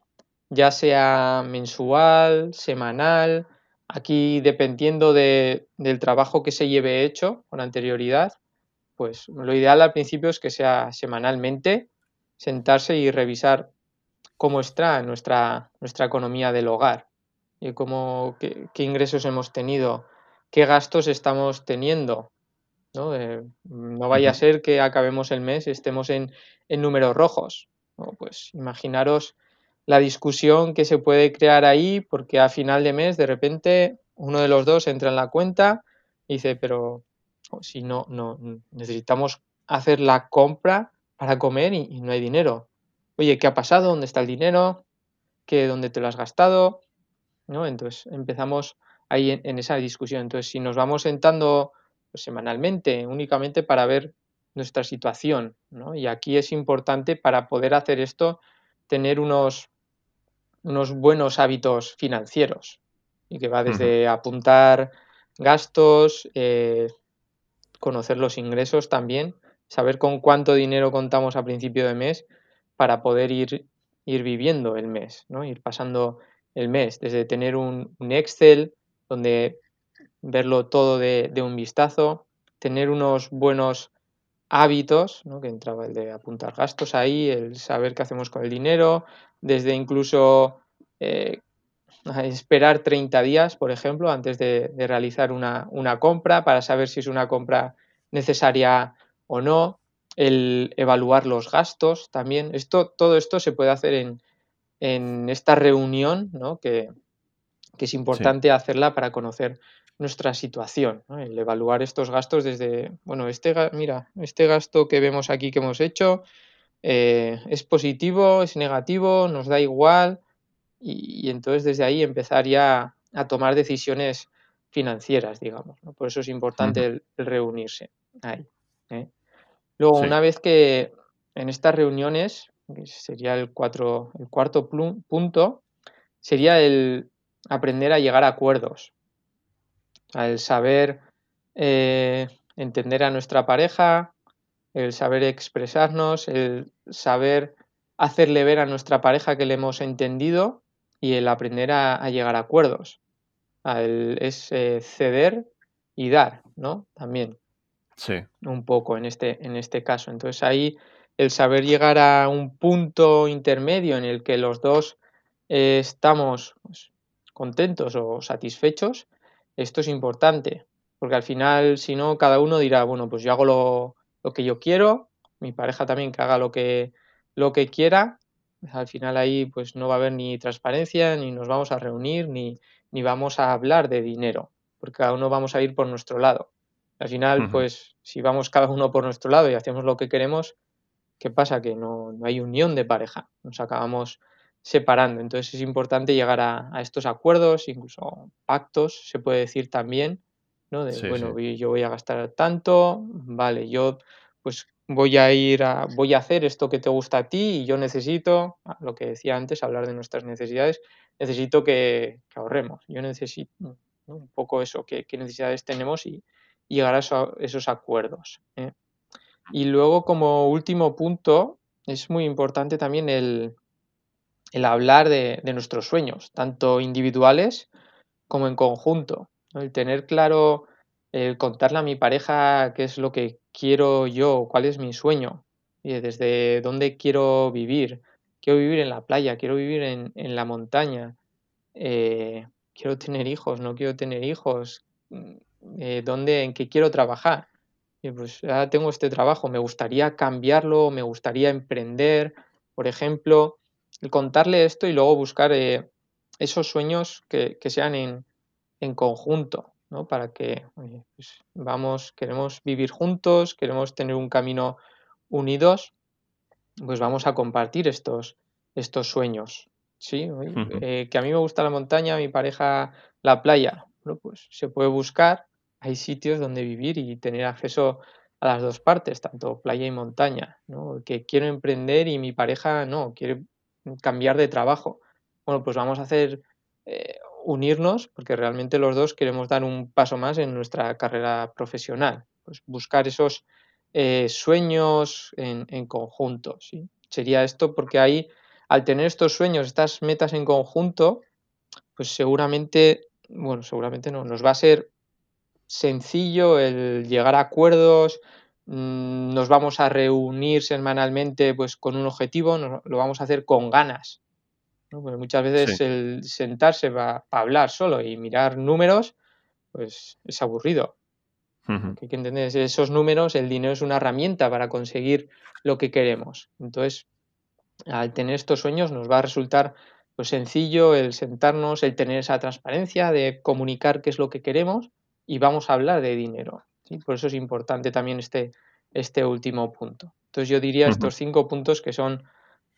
ya sea mensual, semanal, aquí dependiendo del trabajo que se lleve hecho con anterioridad, pues lo ideal al principio es que sea semanalmente, sentarse y revisar cómo está nuestra, nuestra economía del hogar, y cómo, qué, ingresos hemos tenido, qué gastos estamos teniendo. No, eh, no vaya a ser que acabemos el mes y estemos en, números rojos. Pues imaginaros la discusión que se puede crear ahí porque a final de mes de repente uno de los dos entra en la cuenta y dice, pero si no, no necesitamos hacer la compra para comer y no hay dinero oye, ¿qué ha pasado? ¿Dónde está el dinero? ¿Qué, ¿Dónde te lo has gastado? ¿No? Entonces empezamos ahí en, esa discusión. Entonces, si nos vamos sentando pues, semanalmente, únicamente para ver nuestra situación, ¿no? Y aquí es importante para poder hacer esto tener unos, unos buenos hábitos financieros y que va desde apuntar gastos, eh, conocer los ingresos también, saber con cuánto dinero contamos a principio de mes para poder ir, ir viviendo el mes, ¿no? ir pasando el mes, desde tener un, Excel donde verlo todo de, un vistazo, tener unos buenos hábitos, ¿no? que entraba el de apuntar gastos ahí, el saber qué hacemos con el dinero, desde incluso eh, esperar 30 días, por ejemplo, antes de, realizar una, compra para saber si es una compra necesaria o no, el evaluar los gastos también. Esto, todo esto se puede hacer en, esta reunión, ¿no? que, es importante hacerla para conocer nuestra situación, el evaluar estos gastos desde, bueno, este, mira, este gasto que vemos aquí que hemos hecho eh, es positivo, es negativo, nos da igual, y, entonces desde ahí empezar ya a tomar decisiones financieras, digamos. Por eso es importante el, reunirse ahí. ¿eh? Luego, una vez que en estas reuniones, sería el, cuatro, el cuarto punto, sería el aprender a llegar a acuerdos, el saber eh, entender a nuestra pareja, el saber expresarnos, el saber hacerle ver a nuestra pareja que le hemos entendido y el aprender a, llegar a acuerdos. es eh, ceder y dar, ¿no? También. Sí. Un poco en este, en este caso. Entonces ahí el saber llegar a un punto intermedio en el que los dos eh, estamos pues, contentos o satisfechos, esto es importante, porque al final, si no, cada uno dirá, bueno, pues yo hago lo, lo que yo quiero, mi pareja también que haga lo que, lo que quiera, al final ahí pues no va a haber ni transparencia, ni nos vamos a reunir, ni, ni vamos a hablar de dinero, porque cada uno vamos a ir por nuestro lado. Al final, pues si vamos cada uno por nuestro lado y hacemos lo que queremos, ¿qué pasa? Que no, no hay unión de pareja, nos acabamos separando. Entonces es importante llegar a, a, estos acuerdos, incluso pactos, se puede decir también, ¿no? De, bueno, yo voy a gastar tanto, vale, yo pues voy a ir a, voy a hacer esto que te gusta a ti y yo necesito, lo que decía antes, hablar de nuestras necesidades, necesito que, ahorremos, yo necesito un poco eso, qué, necesidades tenemos y, llegar a esos acuerdos. ¿eh? Y luego como último punto, es muy importante también el, el hablar de, nuestros sueños, tanto individuales como en conjunto. El tener claro, el contarle a mi pareja qué es lo que quiero yo, cuál es mi sueño, y desde dónde quiero vivir. Quiero vivir en la playa, quiero vivir en, la montaña, eh, quiero tener hijos, no quiero tener hijos, mm, eh, dónde, en qué quiero trabajar. Y pues ya tengo este trabajo, me gustaría cambiarlo, me gustaría emprender, por ejemplo, el contarle esto y luego buscar eh, esos sueños que, sean en, en conjunto, para que pues vamos, queremos vivir juntos, queremos tener un camino unidos, pues vamos a compartir estos, estos sueños. ¿sí? Eh, que a mí me gusta la montaña, a mi pareja la playa. pues se puede buscar, hay sitios donde vivir y tener acceso a las dos partes, tanto playa y montaña. Que quiero emprender y mi pareja no, quiere cambiar de trabajo. Bueno, pues vamos a hacer eh, unirnos porque realmente los dos queremos dar un paso más en nuestra carrera profesional. Pues buscar esos eh, sueños en, conjunto. Sería esto porque ahí, al tener estos sueños, estas metas en conjunto, pues seguramente, bueno, seguramente no, nos va a ser sencillo el llegar a acuerdos, mm, nos vamos a reunir semanalmente pues con un objetivo, lo vamos a hacer con ganas, muchas veces el sentarse para hablar solo y mirar números, pues es aburrido. Hay que entender esos números, el dinero es una herramienta para conseguir lo que queremos. Entonces, al tener estos sueños nos va a resultar pues, sencillo el sentarnos, el tener esa transparencia de comunicar qué es lo que queremos y vamos a hablar de dinero. Por eso es importante también este, este último punto. Entonces yo diría estos cinco puntos que son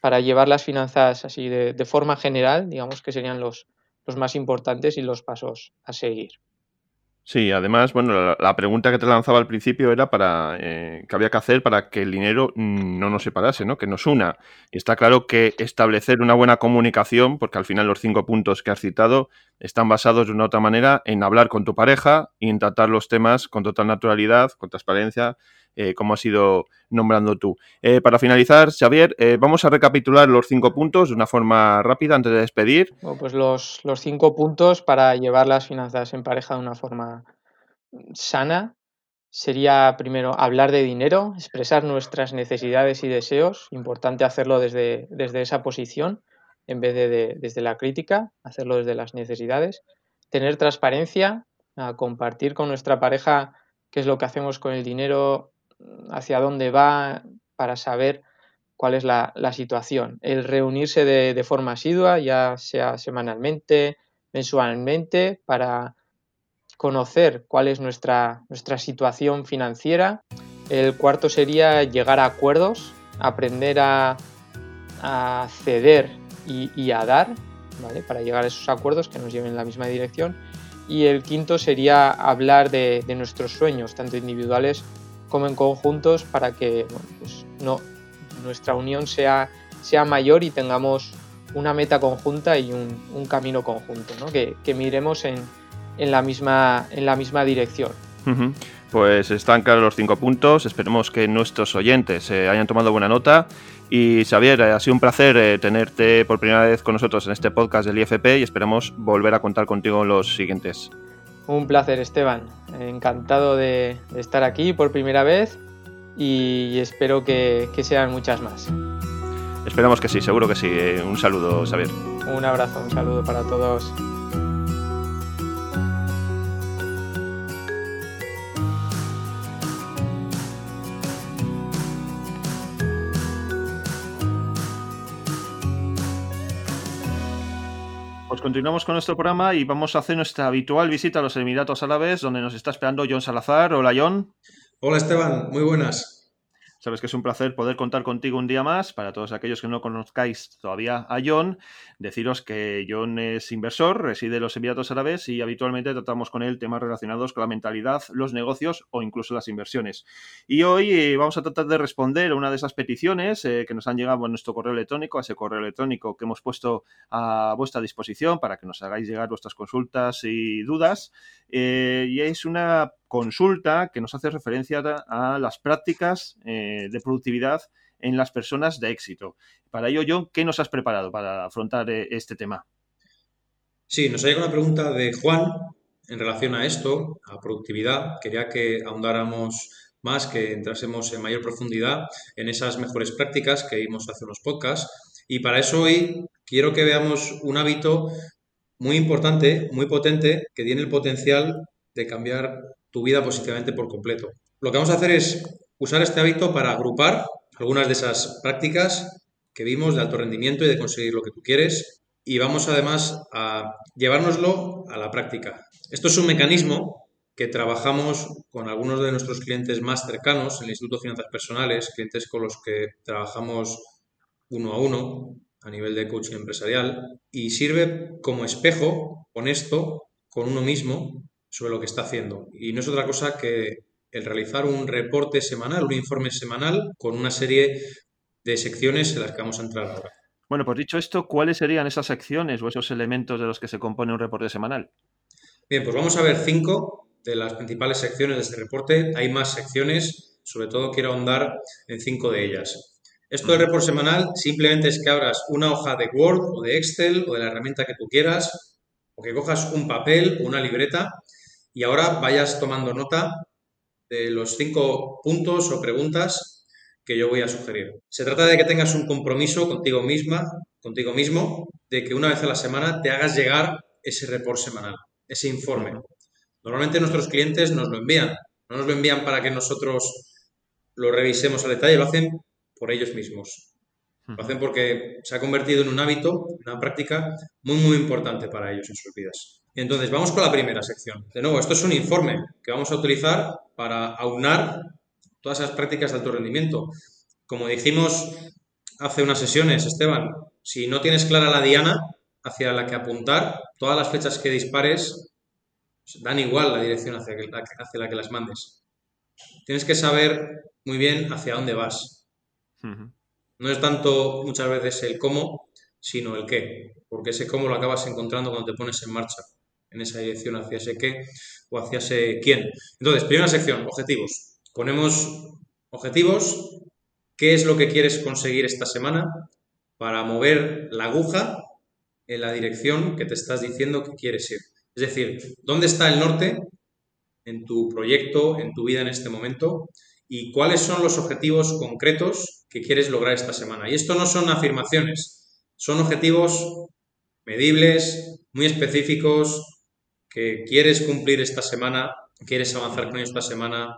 para llevar las finanzas así de, forma general, digamos que serían los, los más importantes y los pasos a seguir. Sí, además, bueno, la, pregunta que te lanzaba al principio era para eh, qué había que hacer para que el dinero no nos separase, ¿no? Que nos una. Y está claro que establecer una buena comunicación, porque al final los cinco puntos que has citado están basados de una u otra manera en hablar con tu pareja y tratar los temas con total naturalidad, con transparencia, eh, como has ido nombrando tú. Eh, para finalizar, Xavier, eh, vamos a recapitular los cinco puntos de una forma rápida antes de despedir. pues los, los cinco puntos para llevar las finanzas en pareja de una forma sana sería primero hablar de dinero, expresar nuestras necesidades y deseos, importante hacerlo desde, desde esa posición, en vez de, desde la crítica, hacerlo desde las necesidades, tener transparencia, compartir con nuestra pareja qué es lo que hacemos con el dinero, hacia dónde va, para saber cuál es la, situación. El reunirse de, forma asidua, ya sea semanalmente, mensualmente, para conocer cuál es nuestra, nuestra situación financiera. El cuarto sería llegar a acuerdos, aprender a, ceder y, a dar, ¿vale? Para llegar a esos acuerdos que nos lleven en la misma dirección. Y el quinto sería hablar de, nuestros sueños, tanto individuales como en conjuntos, para que pues no, nuestra unión sea, sea mayor y tengamos una meta conjunta y un, camino conjunto, ¿no? que, miremos en, la misma, en la misma dirección. Pues están claros los cinco puntos. Esperemos que nuestros oyentes eh, hayan tomado buena nota. Y Xavier, ha sido un placer eh, tenerte por primera vez con nosotros en este podcast del IFP y esperamos volver a contar contigo en los siguientes. Un placer, Esteban. Encantado de, estar aquí por primera vez y espero que, que sean muchas más. Esperamos que sí, seguro que sí. Un saludo, Xavier. Un abrazo, un saludo para todos. Continuamos con nuestro programa y vamos a hacer nuestra habitual visita a los Emiratos Árabes, donde nos está esperando John Salazar. Hola, John. Hola, Esteban. Muy buenas. Sabes que es un placer poder contar contigo un día más. Para todos aquellos que no conozcáis todavía a John, deciros que John es inversor, reside en los Emiratos Árabes y habitualmente tratamos con él temas relacionados con la mentalidad, los negocios o incluso las inversiones. Y hoy eh, vamos a tratar de responder a una de esas peticiones eh, que nos han llegado a nuestro correo electrónico, a ese correo electrónico que hemos puesto a vuestra disposición para que nos hagáis llegar vuestras consultas y dudas. Eh, y es una consulta que nos hace referencia a, las prácticas de productividad en las personas de éxito. Para ello, John, ¿qué nos has preparado para afrontar eh, este tema? Sí, nos ha llegado una pregunta de Juan en relación a esto, a productividad. Quería que ahondáramos más, que entrásemos en mayor profundidad en esas mejores prácticas que vimos hace unos podcasts. Y para eso hoy quiero que veamos un hábito muy importante, muy potente, que tiene el potencial de cambiar tu vida positivamente por completo. Lo que vamos a hacer es usar este hábito para agrupar algunas de esas prácticas que vimos de alto rendimiento y de conseguir lo que tú quieres y vamos además a llevárnoslo a la práctica. Esto es un mecanismo que trabajamos con algunos de nuestros clientes más cercanos en el Instituto de Finanzas Personales, clientes con los que trabajamos uno a uno a nivel de coaching empresarial y sirve como espejo honesto con uno mismo sobre lo que está haciendo. Y no es otra cosa que el realizar un reporte semanal, un informe semanal con una serie de secciones en las que vamos a entrar ahora. Bueno, pues dicho esto, ¿cuáles serían esas secciones o esos elementos de los que se compone un reporte semanal? Bien, pues vamos a ver cinco de las principales secciones de este reporte. Hay más secciones, sobre todo quiero ahondar en cinco de ellas. Esto del reporte semanal simplemente es que abras una hoja de Word o de Excel o de la herramienta que tú quieras, o que cojas un papel o una libreta y ahora vayas tomando nota de los cinco puntos o preguntas que yo voy a sugerir. Se trata de que tengas un compromiso contigo misma, contigo mismo, de que una vez a la semana te hagas llegar ese report semanal, ese informe. Normalmente nuestros clientes nos lo envían, no nos lo envían para que nosotros lo revisemos al detalle, lo hacen por ellos mismos. Lo hacen porque se ha convertido en un hábito, una práctica muy, muy importante para ellos en sus vidas. Entonces, vamos con la primera sección. De nuevo, esto es un informe que vamos a utilizar para aunar todas esas prácticas de alto rendimiento. Como dijimos hace unas sesiones, Esteban, si no tienes clara la diana hacia la que apuntar, todas las flechas que dispares dan igual la dirección hacia, la que las mandes. Tienes que saber muy bien hacia dónde vas. No es tanto muchas veces el cómo, sino el qué, porque ese cómo lo acabas encontrando cuando te pones en marcha en esa dirección hacia ese qué o hacia ese quién. Entonces, primera sección, objetivos. Ponemos objetivos, qué es lo que quieres conseguir esta semana para mover la aguja en la dirección que te estás diciendo que quieres ir. Es decir, ¿dónde está el norte en tu proyecto, en tu vida en este momento? ¿Y cuáles son los objetivos concretos que quieres lograr esta semana? Y esto no son afirmaciones, Son objetivos medibles, muy específicos, que quieres cumplir esta semana, quieres avanzar con esta semana,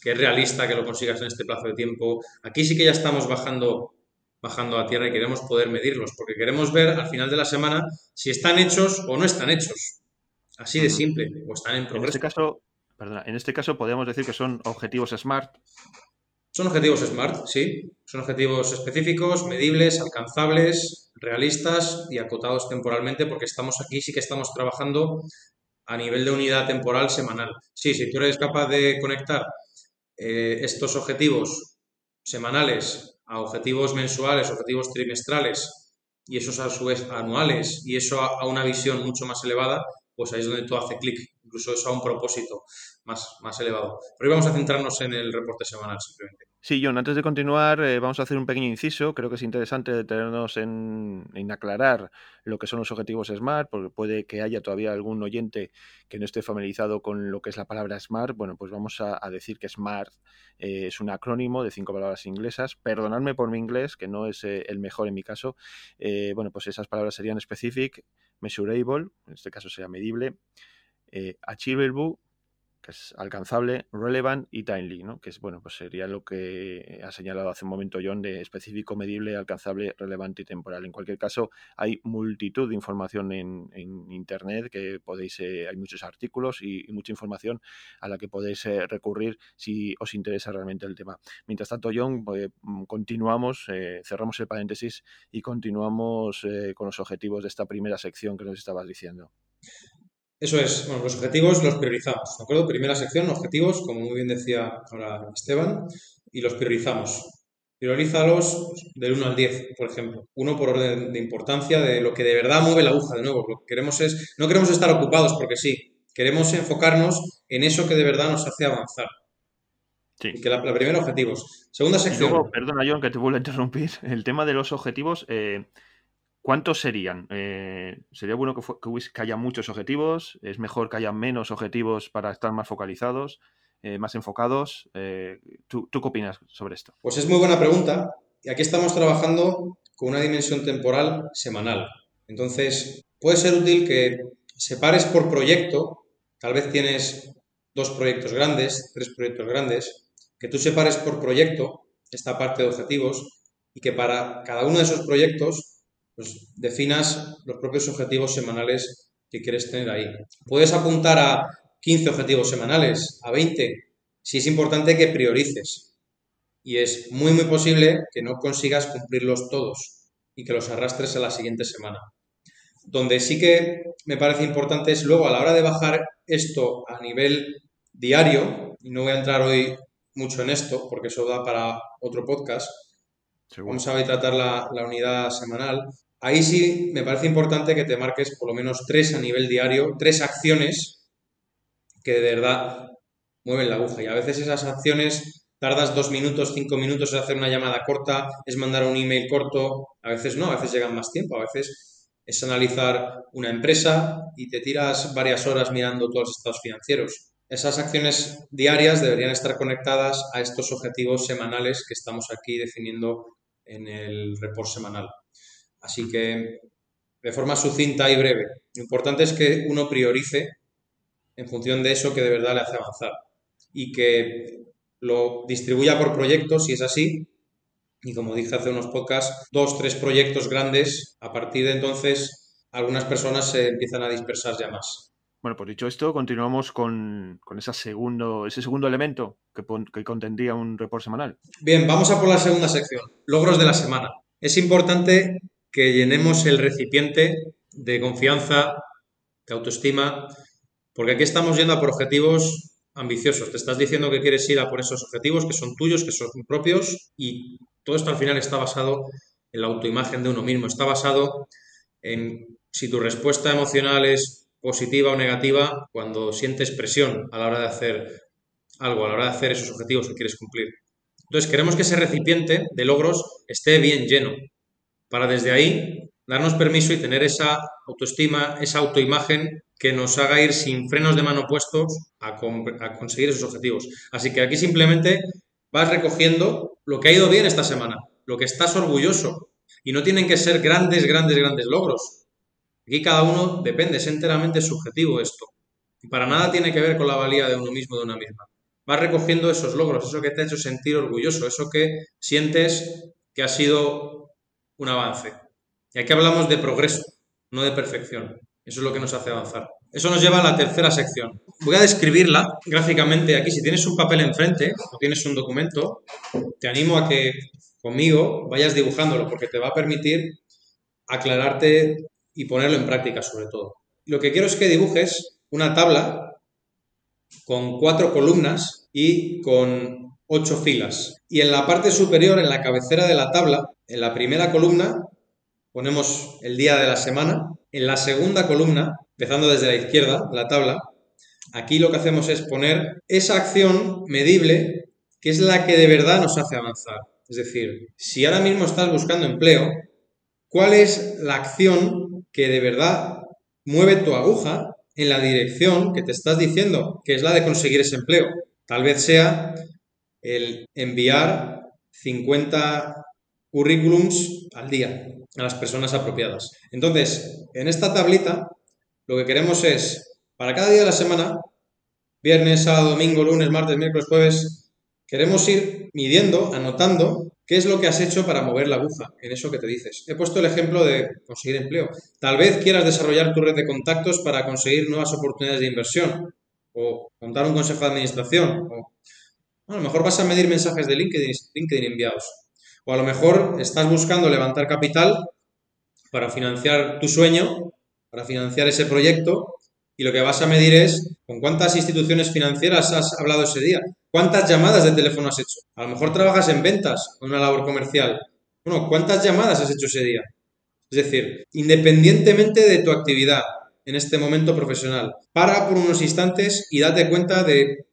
que es realista que lo consigas en este plazo de tiempo. Aquí sí que ya estamos bajando, bajando a tierra y queremos poder medirlos, porque queremos ver al final de la semana si están hechos o no están hechos. Así de simple, o están en progreso. En este caso, perdona, en este caso podríamos decir que son objetivos SMART. Son objetivos SMART, sí. Son objetivos específicos, medibles, alcanzables, realistas y acotados temporalmente, porque estamos aquí, sí que estamos trabajando a nivel de unidad temporal semanal. Sí, si tú eres capaz de conectar eh, estos objetivos semanales a objetivos mensuales, objetivos trimestrales y esos a su vez anuales y eso a, una visión mucho más elevada, pues ahí es donde todo hace clic, incluso eso a un propósito más, más elevado. Pero hoy vamos a centrarnos en el reporte semanal simplemente. Sí, John, antes de continuar, eh, vamos a hacer un pequeño inciso. Creo que es interesante detenernos en, aclarar lo que son los objetivos SMART, porque puede que haya todavía algún oyente que no esté familiarizado con lo que es la palabra SMART. Bueno, pues vamos a, decir que SMART eh, es un acrónimo de cinco palabras inglesas. Perdonadme por mi inglés, que no es eh, el mejor en mi caso. bueno, pues esas palabras serían specific, measurable, en este caso sería medible, achievable, es alcanzable, relevant y timely, ¿no? que es, bueno, pues sería lo que ha señalado hace un momento John de específico, medible, alcanzable, relevante y temporal. En cualquier caso, hay multitud de información en, Internet que podéis, eh, hay muchos artículos y, mucha información a la que podéis eh, recurrir si os interesa realmente el tema. Mientras tanto, John, pues, mm, continuamos, eh, cerramos el paréntesis y continuamos con los objetivos de esta primera sección que nos estabas diciendo. Eso es, bueno, los objetivos los priorizamos, ¿de acuerdo? Primera sección, objetivos, como muy bien decía ahora Esteban, y los priorizamos. Priorízalos del 1 al 10, por ejemplo. Uno por orden de importancia de lo que de verdad mueve la aguja, de nuevo. Lo que queremos es, no queremos estar ocupados porque sí, queremos enfocarnos en eso que de verdad nos hace avanzar. Sí. Y que la, primera, objetivos. Segunda sección. perdona, John, que te vuelvo a interrumpir. El tema de los objetivos, eh, ¿Cuántos serían? Eh, ¿Sería bueno que, que, haya muchos objetivos? ¿Es mejor que haya menos objetivos para estar más focalizados, eh, más enfocados? Eh, ¿tú, ¿tú, qué opinas sobre esto? Pues es muy buena pregunta. Y aquí estamos trabajando con una dimensión temporal semanal. Entonces, puede ser útil que separes por proyecto. Tal vez tienes dos proyectos grandes, tres proyectos grandes. Que tú separes por proyecto esta parte de objetivos y que para cada uno de esos proyectos pues definas los propios objetivos semanales que quieres tener ahí. Puedes apuntar a 15 objetivos semanales, a 20, si es importante que priorices. Y es muy, muy posible que no consigas cumplirlos todos y que los arrastres a la siguiente semana. Donde sí que me parece importante es luego a la hora de bajar esto a nivel diario, y no voy a entrar hoy mucho en esto porque eso da para otro podcast, vamos a tratar la, la unidad semanal, Ahí sí me parece importante que te marques por lo menos tres a nivel diario, tres acciones que de verdad mueven la aguja. Y a veces esas acciones tardas dos minutos, cinco minutos en hacer una llamada corta, es mandar un email corto, a veces no, a veces llegan más tiempo, a veces es analizar una empresa y te tiras varias horas mirando todos los estados financieros. Esas acciones diarias deberían estar conectadas a estos objetivos semanales que estamos aquí definiendo en el report semanal. Así que, de forma sucinta y breve, lo importante es que uno priorice en función de eso que de verdad le hace avanzar y que lo distribuya por proyectos si es así. Y como dije hace unos podcasts, dos, tres proyectos grandes. A partir de entonces, algunas personas se empiezan a dispersar ya más. Bueno, pues dicho esto, continuamos con, ese, segundo, ese segundo elemento que, que contendría un report semanal. Bien, vamos a por la segunda sección, logros de la semana. Es importante que llenemos el recipiente de confianza, de autoestima, porque aquí estamos yendo por objetivos ambiciosos. Te estás diciendo que quieres ir a por esos objetivos que son tuyos, que son propios, y todo esto al final está basado en la autoimagen de uno mismo, está basado en si tu respuesta emocional es positiva o negativa cuando sientes presión a la hora de hacer algo, a la hora de hacer esos objetivos que quieres cumplir. Entonces queremos que ese recipiente de logros esté bien lleno, para desde ahí darnos permiso y tener esa autoestima, esa autoimagen que nos haga ir sin frenos de mano puestos a, conseguir esos objetivos. Así que aquí simplemente vas recogiendo lo que ha ido bien esta semana, lo que estás orgulloso. Y no tienen que ser grandes, grandes, grandes logros. Aquí cada uno depende, es enteramente subjetivo esto. Y para nada tiene que ver con la valía de uno mismo, de una misma. Vas recogiendo esos logros, eso que te ha hecho sentir orgulloso, eso que sientes que ha sido un avance. Y aquí hablamos de progreso, no de perfección. Eso es lo que nos hace avanzar. Eso nos lleva a la tercera sección. Voy a describirla gráficamente aquí. Si tienes un papel enfrente o tienes un documento, te animo a que conmigo vayas dibujándolo porque te va a permitir aclararte y ponerlo en práctica sobre todo. Lo que quiero es que dibujes una tabla con cuatro columnas y con ocho filas. Y en la parte superior, en la cabecera de la tabla, en la primera columna, ponemos el día de la semana. En la segunda columna, empezando desde la izquierda, la tabla, aquí lo que hacemos es poner esa acción medible que es la que de verdad nos hace avanzar. Es decir, si ahora mismo estás buscando empleo, ¿cuál es la acción que de verdad mueve tu aguja en la dirección que te estás diciendo, que es la de conseguir ese empleo? Tal vez sea el enviar 50 currículums al día a las personas apropiadas. Entonces, en esta tablita, lo que queremos es, para cada día de la semana, viernes, sábado, domingo, lunes, martes, miércoles, jueves, queremos ir midiendo, anotando qué es lo que has hecho para mover la aguja en eso que te dices. He puesto el ejemplo de conseguir empleo. Tal vez quieras desarrollar tu red de contactos para conseguir nuevas oportunidades de inversión o montar un consejo de administración o a lo mejor vas a medir mensajes de LinkedIn, LinkedIn enviados. O a lo mejor estás buscando levantar capital para financiar tu sueño, para financiar ese proyecto, y lo que vas a medir es con cuántas instituciones financieras has hablado ese día, cuántas llamadas de teléfono has hecho. A lo mejor trabajas en ventas, con una labor comercial. Bueno, ¿cuántas llamadas has hecho ese día? Es decir, independientemente de tu actividad en este momento profesional, para por unos instantes y date cuenta de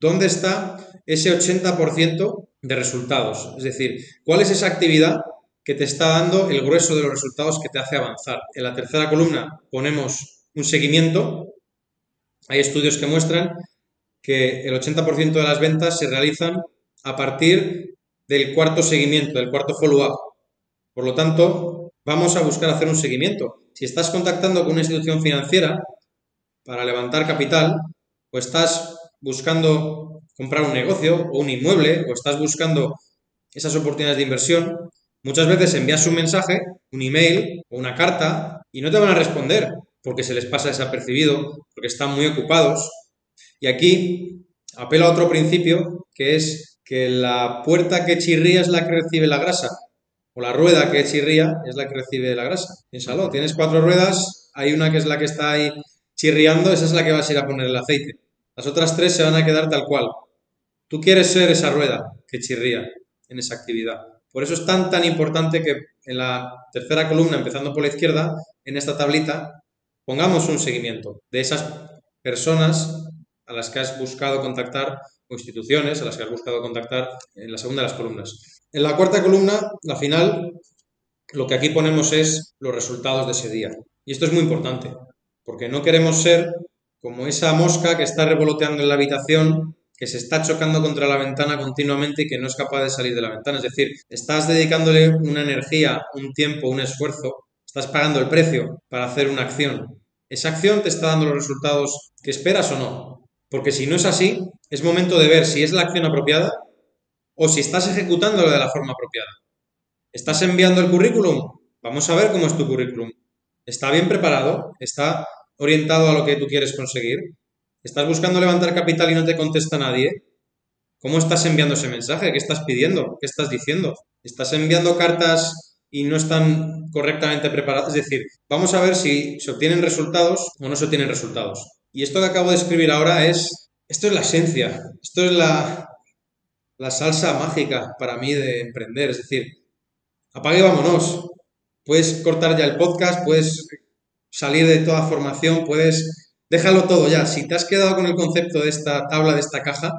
dónde está ese 80% de resultados. Es decir, ¿cuál es esa actividad que te está dando el grueso de los resultados que te hace avanzar? En la tercera columna ponemos un seguimiento. Hay estudios que muestran que el 80% de las ventas se realizan a partir del cuarto seguimiento, del cuarto follow-up. Por lo tanto, vamos a buscar hacer un seguimiento. Si estás contactando con una institución financiera para levantar capital, o estás buscando comprar un negocio o un inmueble o estás buscando esas oportunidades de inversión, muchas veces envías un mensaje, un email o una carta y no te van a responder porque se les pasa desapercibido, porque están muy ocupados. Y aquí apelo a otro principio que es que la puerta que chirría es la que recibe la grasa o la rueda que chirría es la que recibe la grasa. Piénsalo, tienes cuatro ruedas, hay una que es la que está ahí chirriando, esa es la que vas a ir a poner el aceite. Las otras tres se van a quedar tal cual. Tú quieres ser esa rueda que chirría en esa actividad. Por eso es tan, tan importante que en la tercera columna, empezando por la izquierda, en esta tablita, pongamos un seguimiento de esas personas a las que has buscado contactar o instituciones a las que has buscado contactar en la segunda de las columnas. En la cuarta columna, la final, lo que aquí ponemos es los resultados de ese día. Y esto es muy importante, porque no queremos ser como esa mosca que está revoloteando en la habitación, que se está chocando contra la ventana continuamente y que no es capaz de salir de la ventana. Es decir, estás dedicándole una energía, un tiempo, un esfuerzo, estás pagando el precio para hacer una acción. ¿Esa acción te está dando los resultados que esperas o no? Porque si no es así, es momento de ver si es la acción apropiada o si estás ejecutándolo de la forma apropiada. ¿Estás enviando el currículum? Vamos a ver cómo es tu currículum. ¿Está bien preparado? ¿Está orientado a lo que tú quieres conseguir? ¿Estás buscando levantar capital y no te contesta nadie? ¿Cómo estás enviando ese mensaje? ¿Qué estás pidiendo? ¿Qué estás diciendo? ¿Estás enviando cartas y no están correctamente preparadas? Es decir, vamos a ver si se obtienen resultados o no se obtienen resultados. Y esto que acabo de escribir ahora es, esto es la esencia, esto es la, la salsa mágica para mí de emprender. Es decir, apague y vámonos. Puedes cortar ya el podcast, puedes salir de toda formación, puedes, déjalo todo ya. Si te has quedado con el concepto de esta tabla, de esta caja,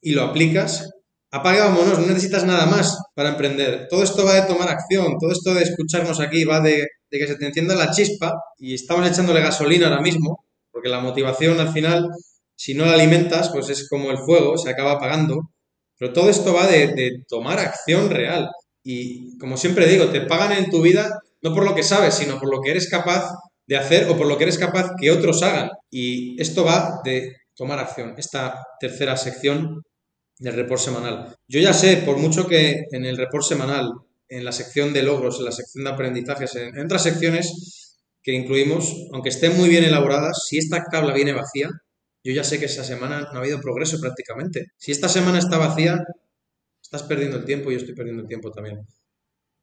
y lo aplicas, apaga, vámonos, no necesitas nada más para emprender. Todo esto va de tomar acción, todo esto de escucharnos aquí va de, que se te encienda la chispa y estamos echándole gasolina ahora mismo, porque la motivación al final, si no la alimentas, pues es como el fuego, se acaba apagando. Pero todo esto va de, de tomar acción real. Y como siempre digo, te pagan en tu vida no por lo que sabes, sino por lo que eres capaz de hacer o por lo que eres capaz que otros hagan. Y esto va de tomar acción. Esta tercera sección del report semanal. Yo ya sé, por mucho que en el report semanal, en la sección de logros, en la sección de aprendizajes, en, otras secciones que incluimos, aunque estén muy bien elaboradas, si esta tabla viene vacía, yo ya sé que esa semana no ha habido progreso prácticamente. Si esta semana está vacía, estás perdiendo el tiempo y yo estoy perdiendo el tiempo también.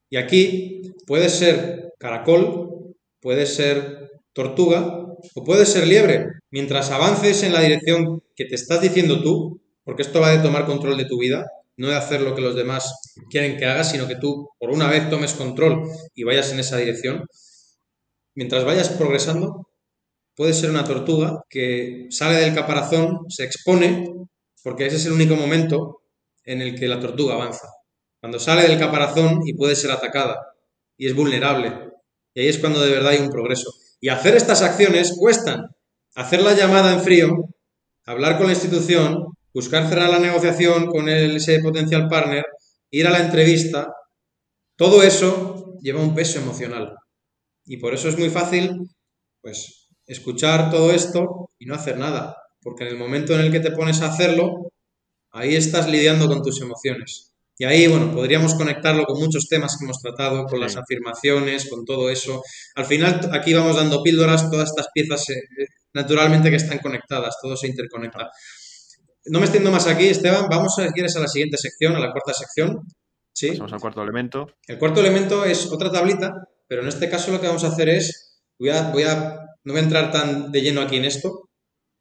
Y aquí puede ser caracol, puede ser tortuga o puede ser liebre. Mientras avances en la dirección que te estás diciendo tú, porque esto va de tomar control de tu vida, no de hacer lo que los demás quieren que hagas, sino que tú por una vez tomes control y vayas en esa dirección. Mientras vayas progresando, puede ser una tortuga que sale del caparazón, se expone, porque ese es el único momento en el que la tortuga avanza. Cuando sale del caparazón y puede ser atacada y es vulnerable. Y ahí es cuando de verdad hay un progreso. Y hacer estas acciones cuestan. Hacer la llamada en frío, hablar con la institución, buscar cerrar la negociación con ese potencial partner, ir a la entrevista, todo eso lleva un peso emocional. Y por eso es muy fácil, pues, escuchar todo esto y no hacer nada. Porque en el momento en el que te pones a hacerlo, ahí estás lidiando con tus emociones. Y ahí, bueno, podríamos conectarlo con muchos temas que hemos tratado, con las afirmaciones, con todo eso. Al final, aquí vamos dando píldoras, todas estas piezas eh, eh, naturalmente que están conectadas, todo se interconecta. No me extiendo más aquí, Esteban. Vamos, si quieres, a la siguiente sección, a la cuarta sección. ¿Sí? Pasamos al cuarto elemento. El cuarto elemento es otra tablita, pero en este caso lo que vamos a hacer es, voy a, voy a, no voy a entrar tan de lleno aquí en esto,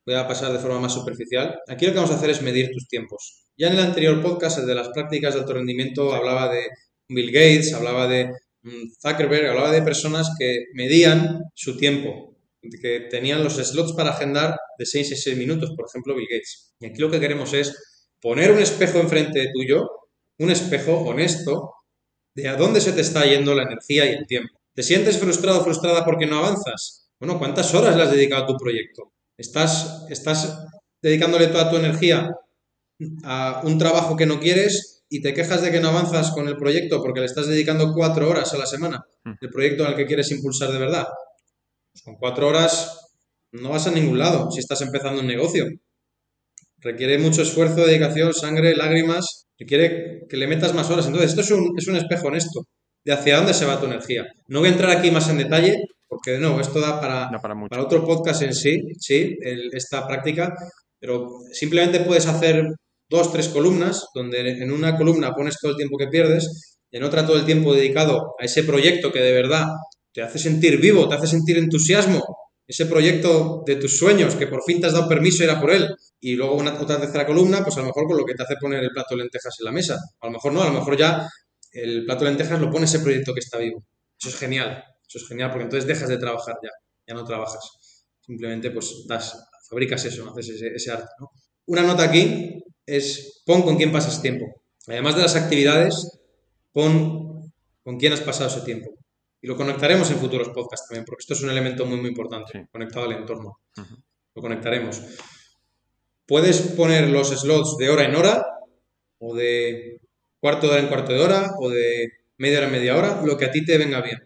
voy a pasar de forma más superficial. Aquí lo que vamos a hacer es medir tus tiempos. Ya en el anterior podcast, el de las prácticas de alto rendimiento, hablaba de Bill Gates, hablaba de mm, Zuckerberg, hablaba de personas que medían su tiempo, que tenían los slots para agendar de 6 a 6 minutos, por ejemplo, Bill Gates. Y aquí lo que queremos es poner un espejo enfrente tuyo, un espejo honesto de a dónde se te está yendo la energía y el tiempo. ¿Te sientes frustrado o frustrada porque no avanzas? Bueno, ¿cuántas horas le has dedicado a tu proyecto? ¿Estás, estás dedicándole toda tu energía a un trabajo que no quieres y te quejas de que no avanzas con el proyecto porque le estás dedicando cuatro horas a la semana, hmm. el proyecto al que quieres impulsar de verdad? Pues con cuatro horas no vas a ningún lado si estás empezando un negocio. Requiere mucho esfuerzo, dedicación, sangre, lágrimas. Requiere que le metas más horas. Entonces, esto es un, es un espejo honesto de hacia dónde se va tu energía. No voy a entrar aquí más en detalle, porque de nuevo, esto da para, para, otro podcast en sí, sí, esta práctica, pero simplemente puedes hacer dos, tres columnas, donde en una columna pones todo el tiempo que pierdes, en otra todo el tiempo dedicado a ese proyecto que de verdad te hace sentir vivo, te hace sentir entusiasmo, ese proyecto de tus sueños, que por fin te has dado permiso a ir a por él, y luego una otra tercera columna, pues a lo mejor con lo que te hace poner el plato de lentejas en la mesa. A lo mejor no, a lo mejor ya el plato de lentejas lo pone ese proyecto que está vivo. Eso es genial. Eso es genial porque entonces dejas de trabajar ya, ya no trabajas. Simplemente pues das, fabricas eso, haces ese, arte. Una nota aquí es pon con quién pasas tiempo. Además de las actividades, pon con quién has pasado ese tiempo. Y lo conectaremos en futuros podcasts también, porque esto es un elemento muy, muy importante, conectado al entorno. Lo conectaremos. Puedes poner los slots de hora en hora, o de cuarto de hora en cuarto de hora, o de media hora en media hora, lo que a ti te venga bien.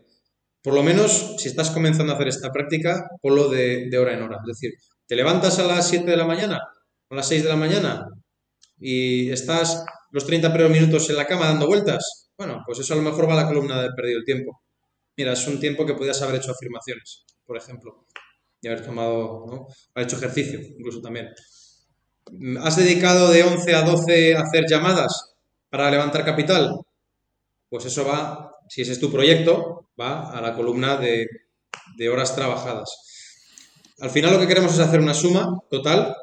Por lo menos, si estás comenzando a hacer esta práctica, ponlo de, de hora en hora. Es decir, te levantas a las 7 de la mañana o a las 6 de la mañana y estás los 30 primeros minutos en la cama dando vueltas. Bueno, pues eso a lo mejor va a la columna de perdido el tiempo. Mira, es un tiempo que podías haber hecho afirmaciones, por ejemplo, y haber tomado, ¿no? haber hecho ejercicio, incluso también. ¿Has dedicado de 11 a 12 a hacer llamadas para levantar capital? Pues eso va si ese es tu proyecto, va a la columna de, horas trabajadas. Al final lo que queremos es hacer una suma total,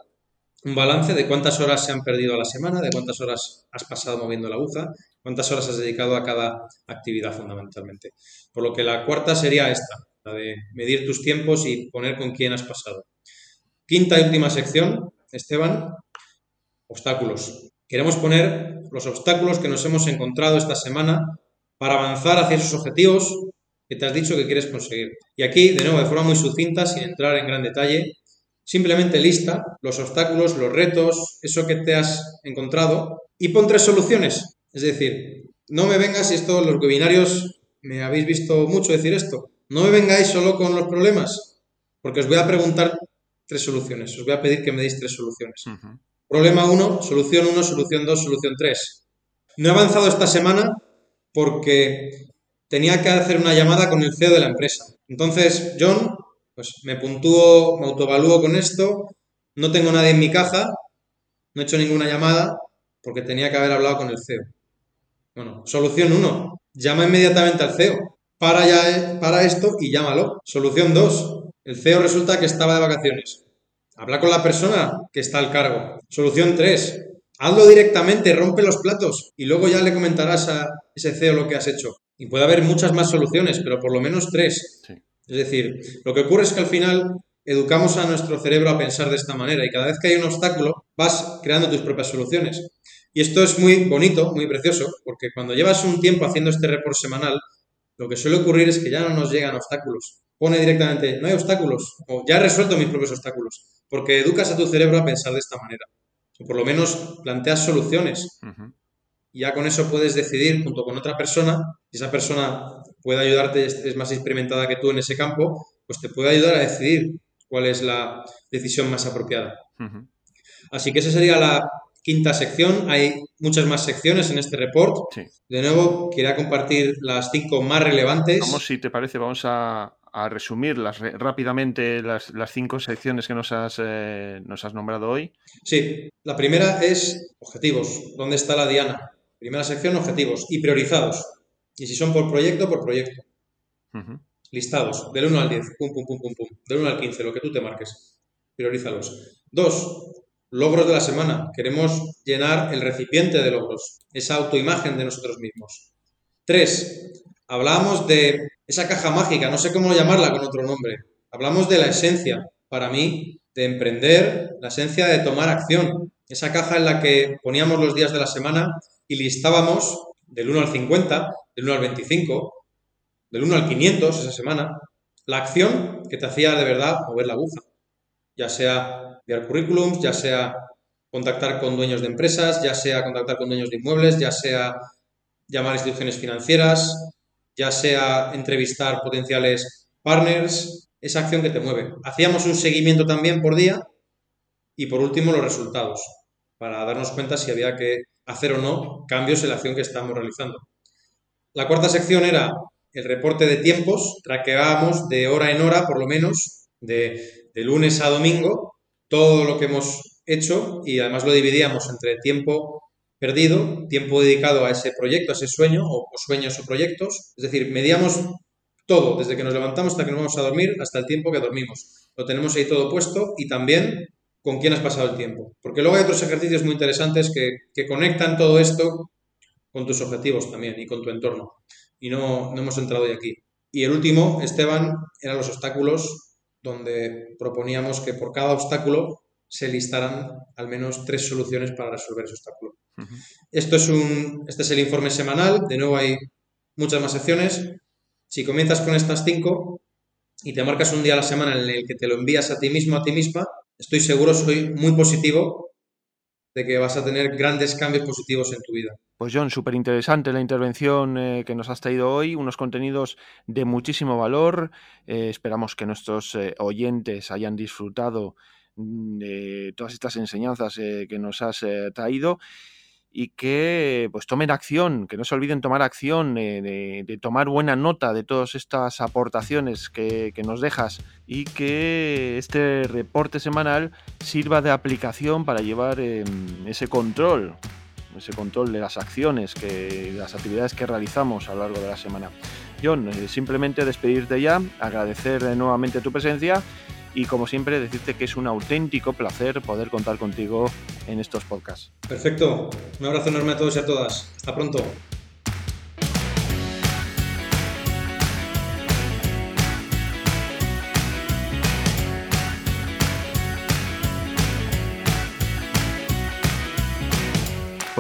un balance de cuántas horas se han perdido a la semana, de cuántas horas has pasado moviendo la aguja, cuántas horas has dedicado a cada actividad fundamentalmente. Por lo que la cuarta sería esta, la de medir tus tiempos y poner con quién has pasado. Quinta y última sección, Esteban, obstáculos. Queremos poner los obstáculos que nos hemos encontrado esta semana para avanzar hacia esos objetivos que te has dicho que quieres conseguir. Y aquí, de nuevo, de forma muy sucinta, sin entrar en gran detalle, simplemente lista los obstáculos, los retos, eso que te has encontrado y pon tres soluciones. Es decir, no me vengas, y esto los webinarios me habéis visto mucho decir esto, no me vengáis solo con los problemas, porque os voy a preguntar tres soluciones, os voy a pedir que me deis tres soluciones. Problema 1, solución 1, solución 2, solución 3. No he avanzado esta semana porque tenía que hacer una llamada con el CEO de la empresa. Entonces, John, pues me puntúo, me autoevalúo con esto, no tengo nadie en mi caja, no he hecho ninguna llamada porque tenía que haber hablado con el CEO. Bueno, solución 1, llama inmediatamente al CEO. Para, ya, para esto y llámalo. Solución 2, el CEO resulta que estaba de vacaciones. Habla con la persona que está al cargo. Solución 3, hazlo directamente, rompe los platos y luego ya le comentarás a ese CEO lo que has hecho. Y puede haber muchas más soluciones, pero por lo menos tres. Es decir, lo que ocurre es que al final educamos a nuestro cerebro a pensar de esta manera y cada vez que hay un obstáculo vas creando tus propias soluciones. Y esto es muy bonito, muy precioso, porque cuando llevas un tiempo haciendo este report semanal, lo que suele ocurrir es que ya no nos llegan obstáculos. Pone directamente, no hay obstáculos, o ya he resuelto mis propios obstáculos, porque educas a tu cerebro a pensar de esta manera. O por lo menos planteas soluciones. Y ya con eso puedes decidir junto con otra persona, si esa persona puede ayudarte, es más experimentada que tú en ese campo, pues te puede ayudar a decidir cuál es la decisión más apropiada. Así que esa sería la quinta sección. Hay muchas más secciones en este report. De nuevo, quería compartir las cinco más relevantes. Vamos, si te parece, vamos a, resumir rápidamente las, cinco secciones que nos has, eh, nos has nombrado hoy. Sí, la primera es objetivos. ¿Dónde está la diana? Primera sección, objetivos y priorizados. Y si son por proyecto, por proyecto listados, del 1 al 10, pum, pum, pum, pum, pum, del 1 al 15, lo que tú te marques, priorízalos. Dos, logros de la semana. Queremos llenar el recipiente de logros, esa autoimagen de nosotros mismos. Tres, hablamos de esa caja mágica, no sé cómo llamarla con otro nombre. Hablamos de la esencia, para mí, de emprender, la esencia de tomar acción. Esa caja en la que poníamos los días de la semana y listábamos del 1 al 50, del 1 al 25, del 1 al 500 esa semana, la acción que te hacía de verdad mover la aguja. Ya sea enviar currículums, ya sea contactar con dueños de empresas, ya sea contactar con dueños de inmuebles, ya sea llamar a instituciones financieras, ya sea entrevistar potenciales partners, esa acción que te mueve. Hacíamos un seguimiento también por día y por último los resultados, para darnos cuenta si había que hacer o no cambios en la acción que estamos realizando. La cuarta sección era el reporte de tiempos, traqueábamos de hora en hora, por lo menos, de, lunes a domingo, todo lo que hemos hecho y además lo dividíamos entre tiempo perdido, tiempo dedicado a ese proyecto, a ese sueño, o, sueños o proyectos. Es decir, medíamos todo, desde que nos levantamos hasta que nos vamos a dormir, hasta el tiempo que dormimos. Lo tenemos ahí todo puesto y también con quién has pasado el tiempo. Porque luego hay otros ejercicios muy interesantes que, que conectan todo esto con tus objetivos también y con tu entorno y no, hemos entrado hoy aquí. Y el último, Esteban, eran los obstáculos, donde proponíamos que por cada obstáculo se listaran al menos tres soluciones para resolver ese obstáculo. Esto es un, este es el informe semanal, de nuevo hay muchas más secciones. Si comienzas con estas cinco y te marcas un día a la semana en el que te lo envías a ti mismo, a ti misma, estoy seguro, soy muy positivo de que vas a tener grandes cambios positivos en tu vida. Pues John, súper interesante la intervención eh, que nos has traído hoy, unos contenidos de muchísimo valor. Eh, esperamos que nuestros eh, oyentes hayan disfrutado mm, de todas estas enseñanzas que nos has traído y que pues tomen acción, que no se olviden tomar acción, de, tomar buena nota de todas estas aportaciones que, nos dejas y que este reporte semanal sirva de aplicación para llevar em, ese control, ese control de las acciones, que, de las actividades que realizamos a lo largo de la semana. John, eh, simplemente despedirte ya, agradecer nuevamente tu presencia y como siempre decirte que es un auténtico placer poder contar contigo en estos podcasts. Perfecto, un abrazo enorme a todos y a todas. Hasta pronto.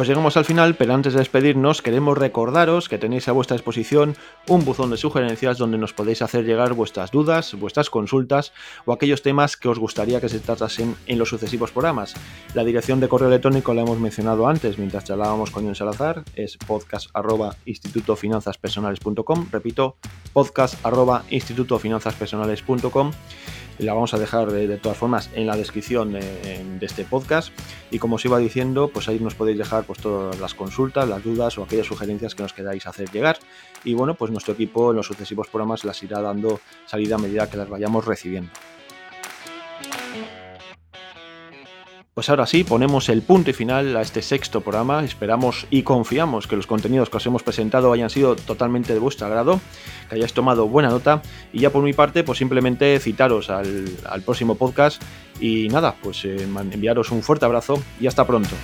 Pues llegamos al final, pero antes de despedirnos queremos recordaros que tenéis a vuestra disposición un buzón de sugerencias donde nos podéis hacer llegar vuestras dudas, vuestras consultas o aquellos temas que os gustaría que se tratasen en los sucesivos programas. La dirección de correo electrónico la hemos mencionado antes mientras charlábamos con John Salazar, es podcast.institutofinanzaspersonales.com, repito, podcast.institutofinanzaspersonales.com la vamos a dejar de, todas formas en la descripción de, este podcast y como os iba diciendo pues ahí nos podéis dejar pues todas las consultas, las dudas o aquellas sugerencias que nos queráis hacer llegar y bueno pues nuestro equipo en los sucesivos programas las irá dando salida a medida que las vayamos recibiendo. Pues ahora sí, ponemos el punto y final a este sexto programa. Esperamos y confiamos que los contenidos que os hemos presentado hayan sido totalmente de vuestro agrado, que hayáis tomado buena nota. Y ya por mi parte, pues simplemente citaros al, próximo podcast. Y nada, pues eh, enviaros un fuerte abrazo y hasta pronto.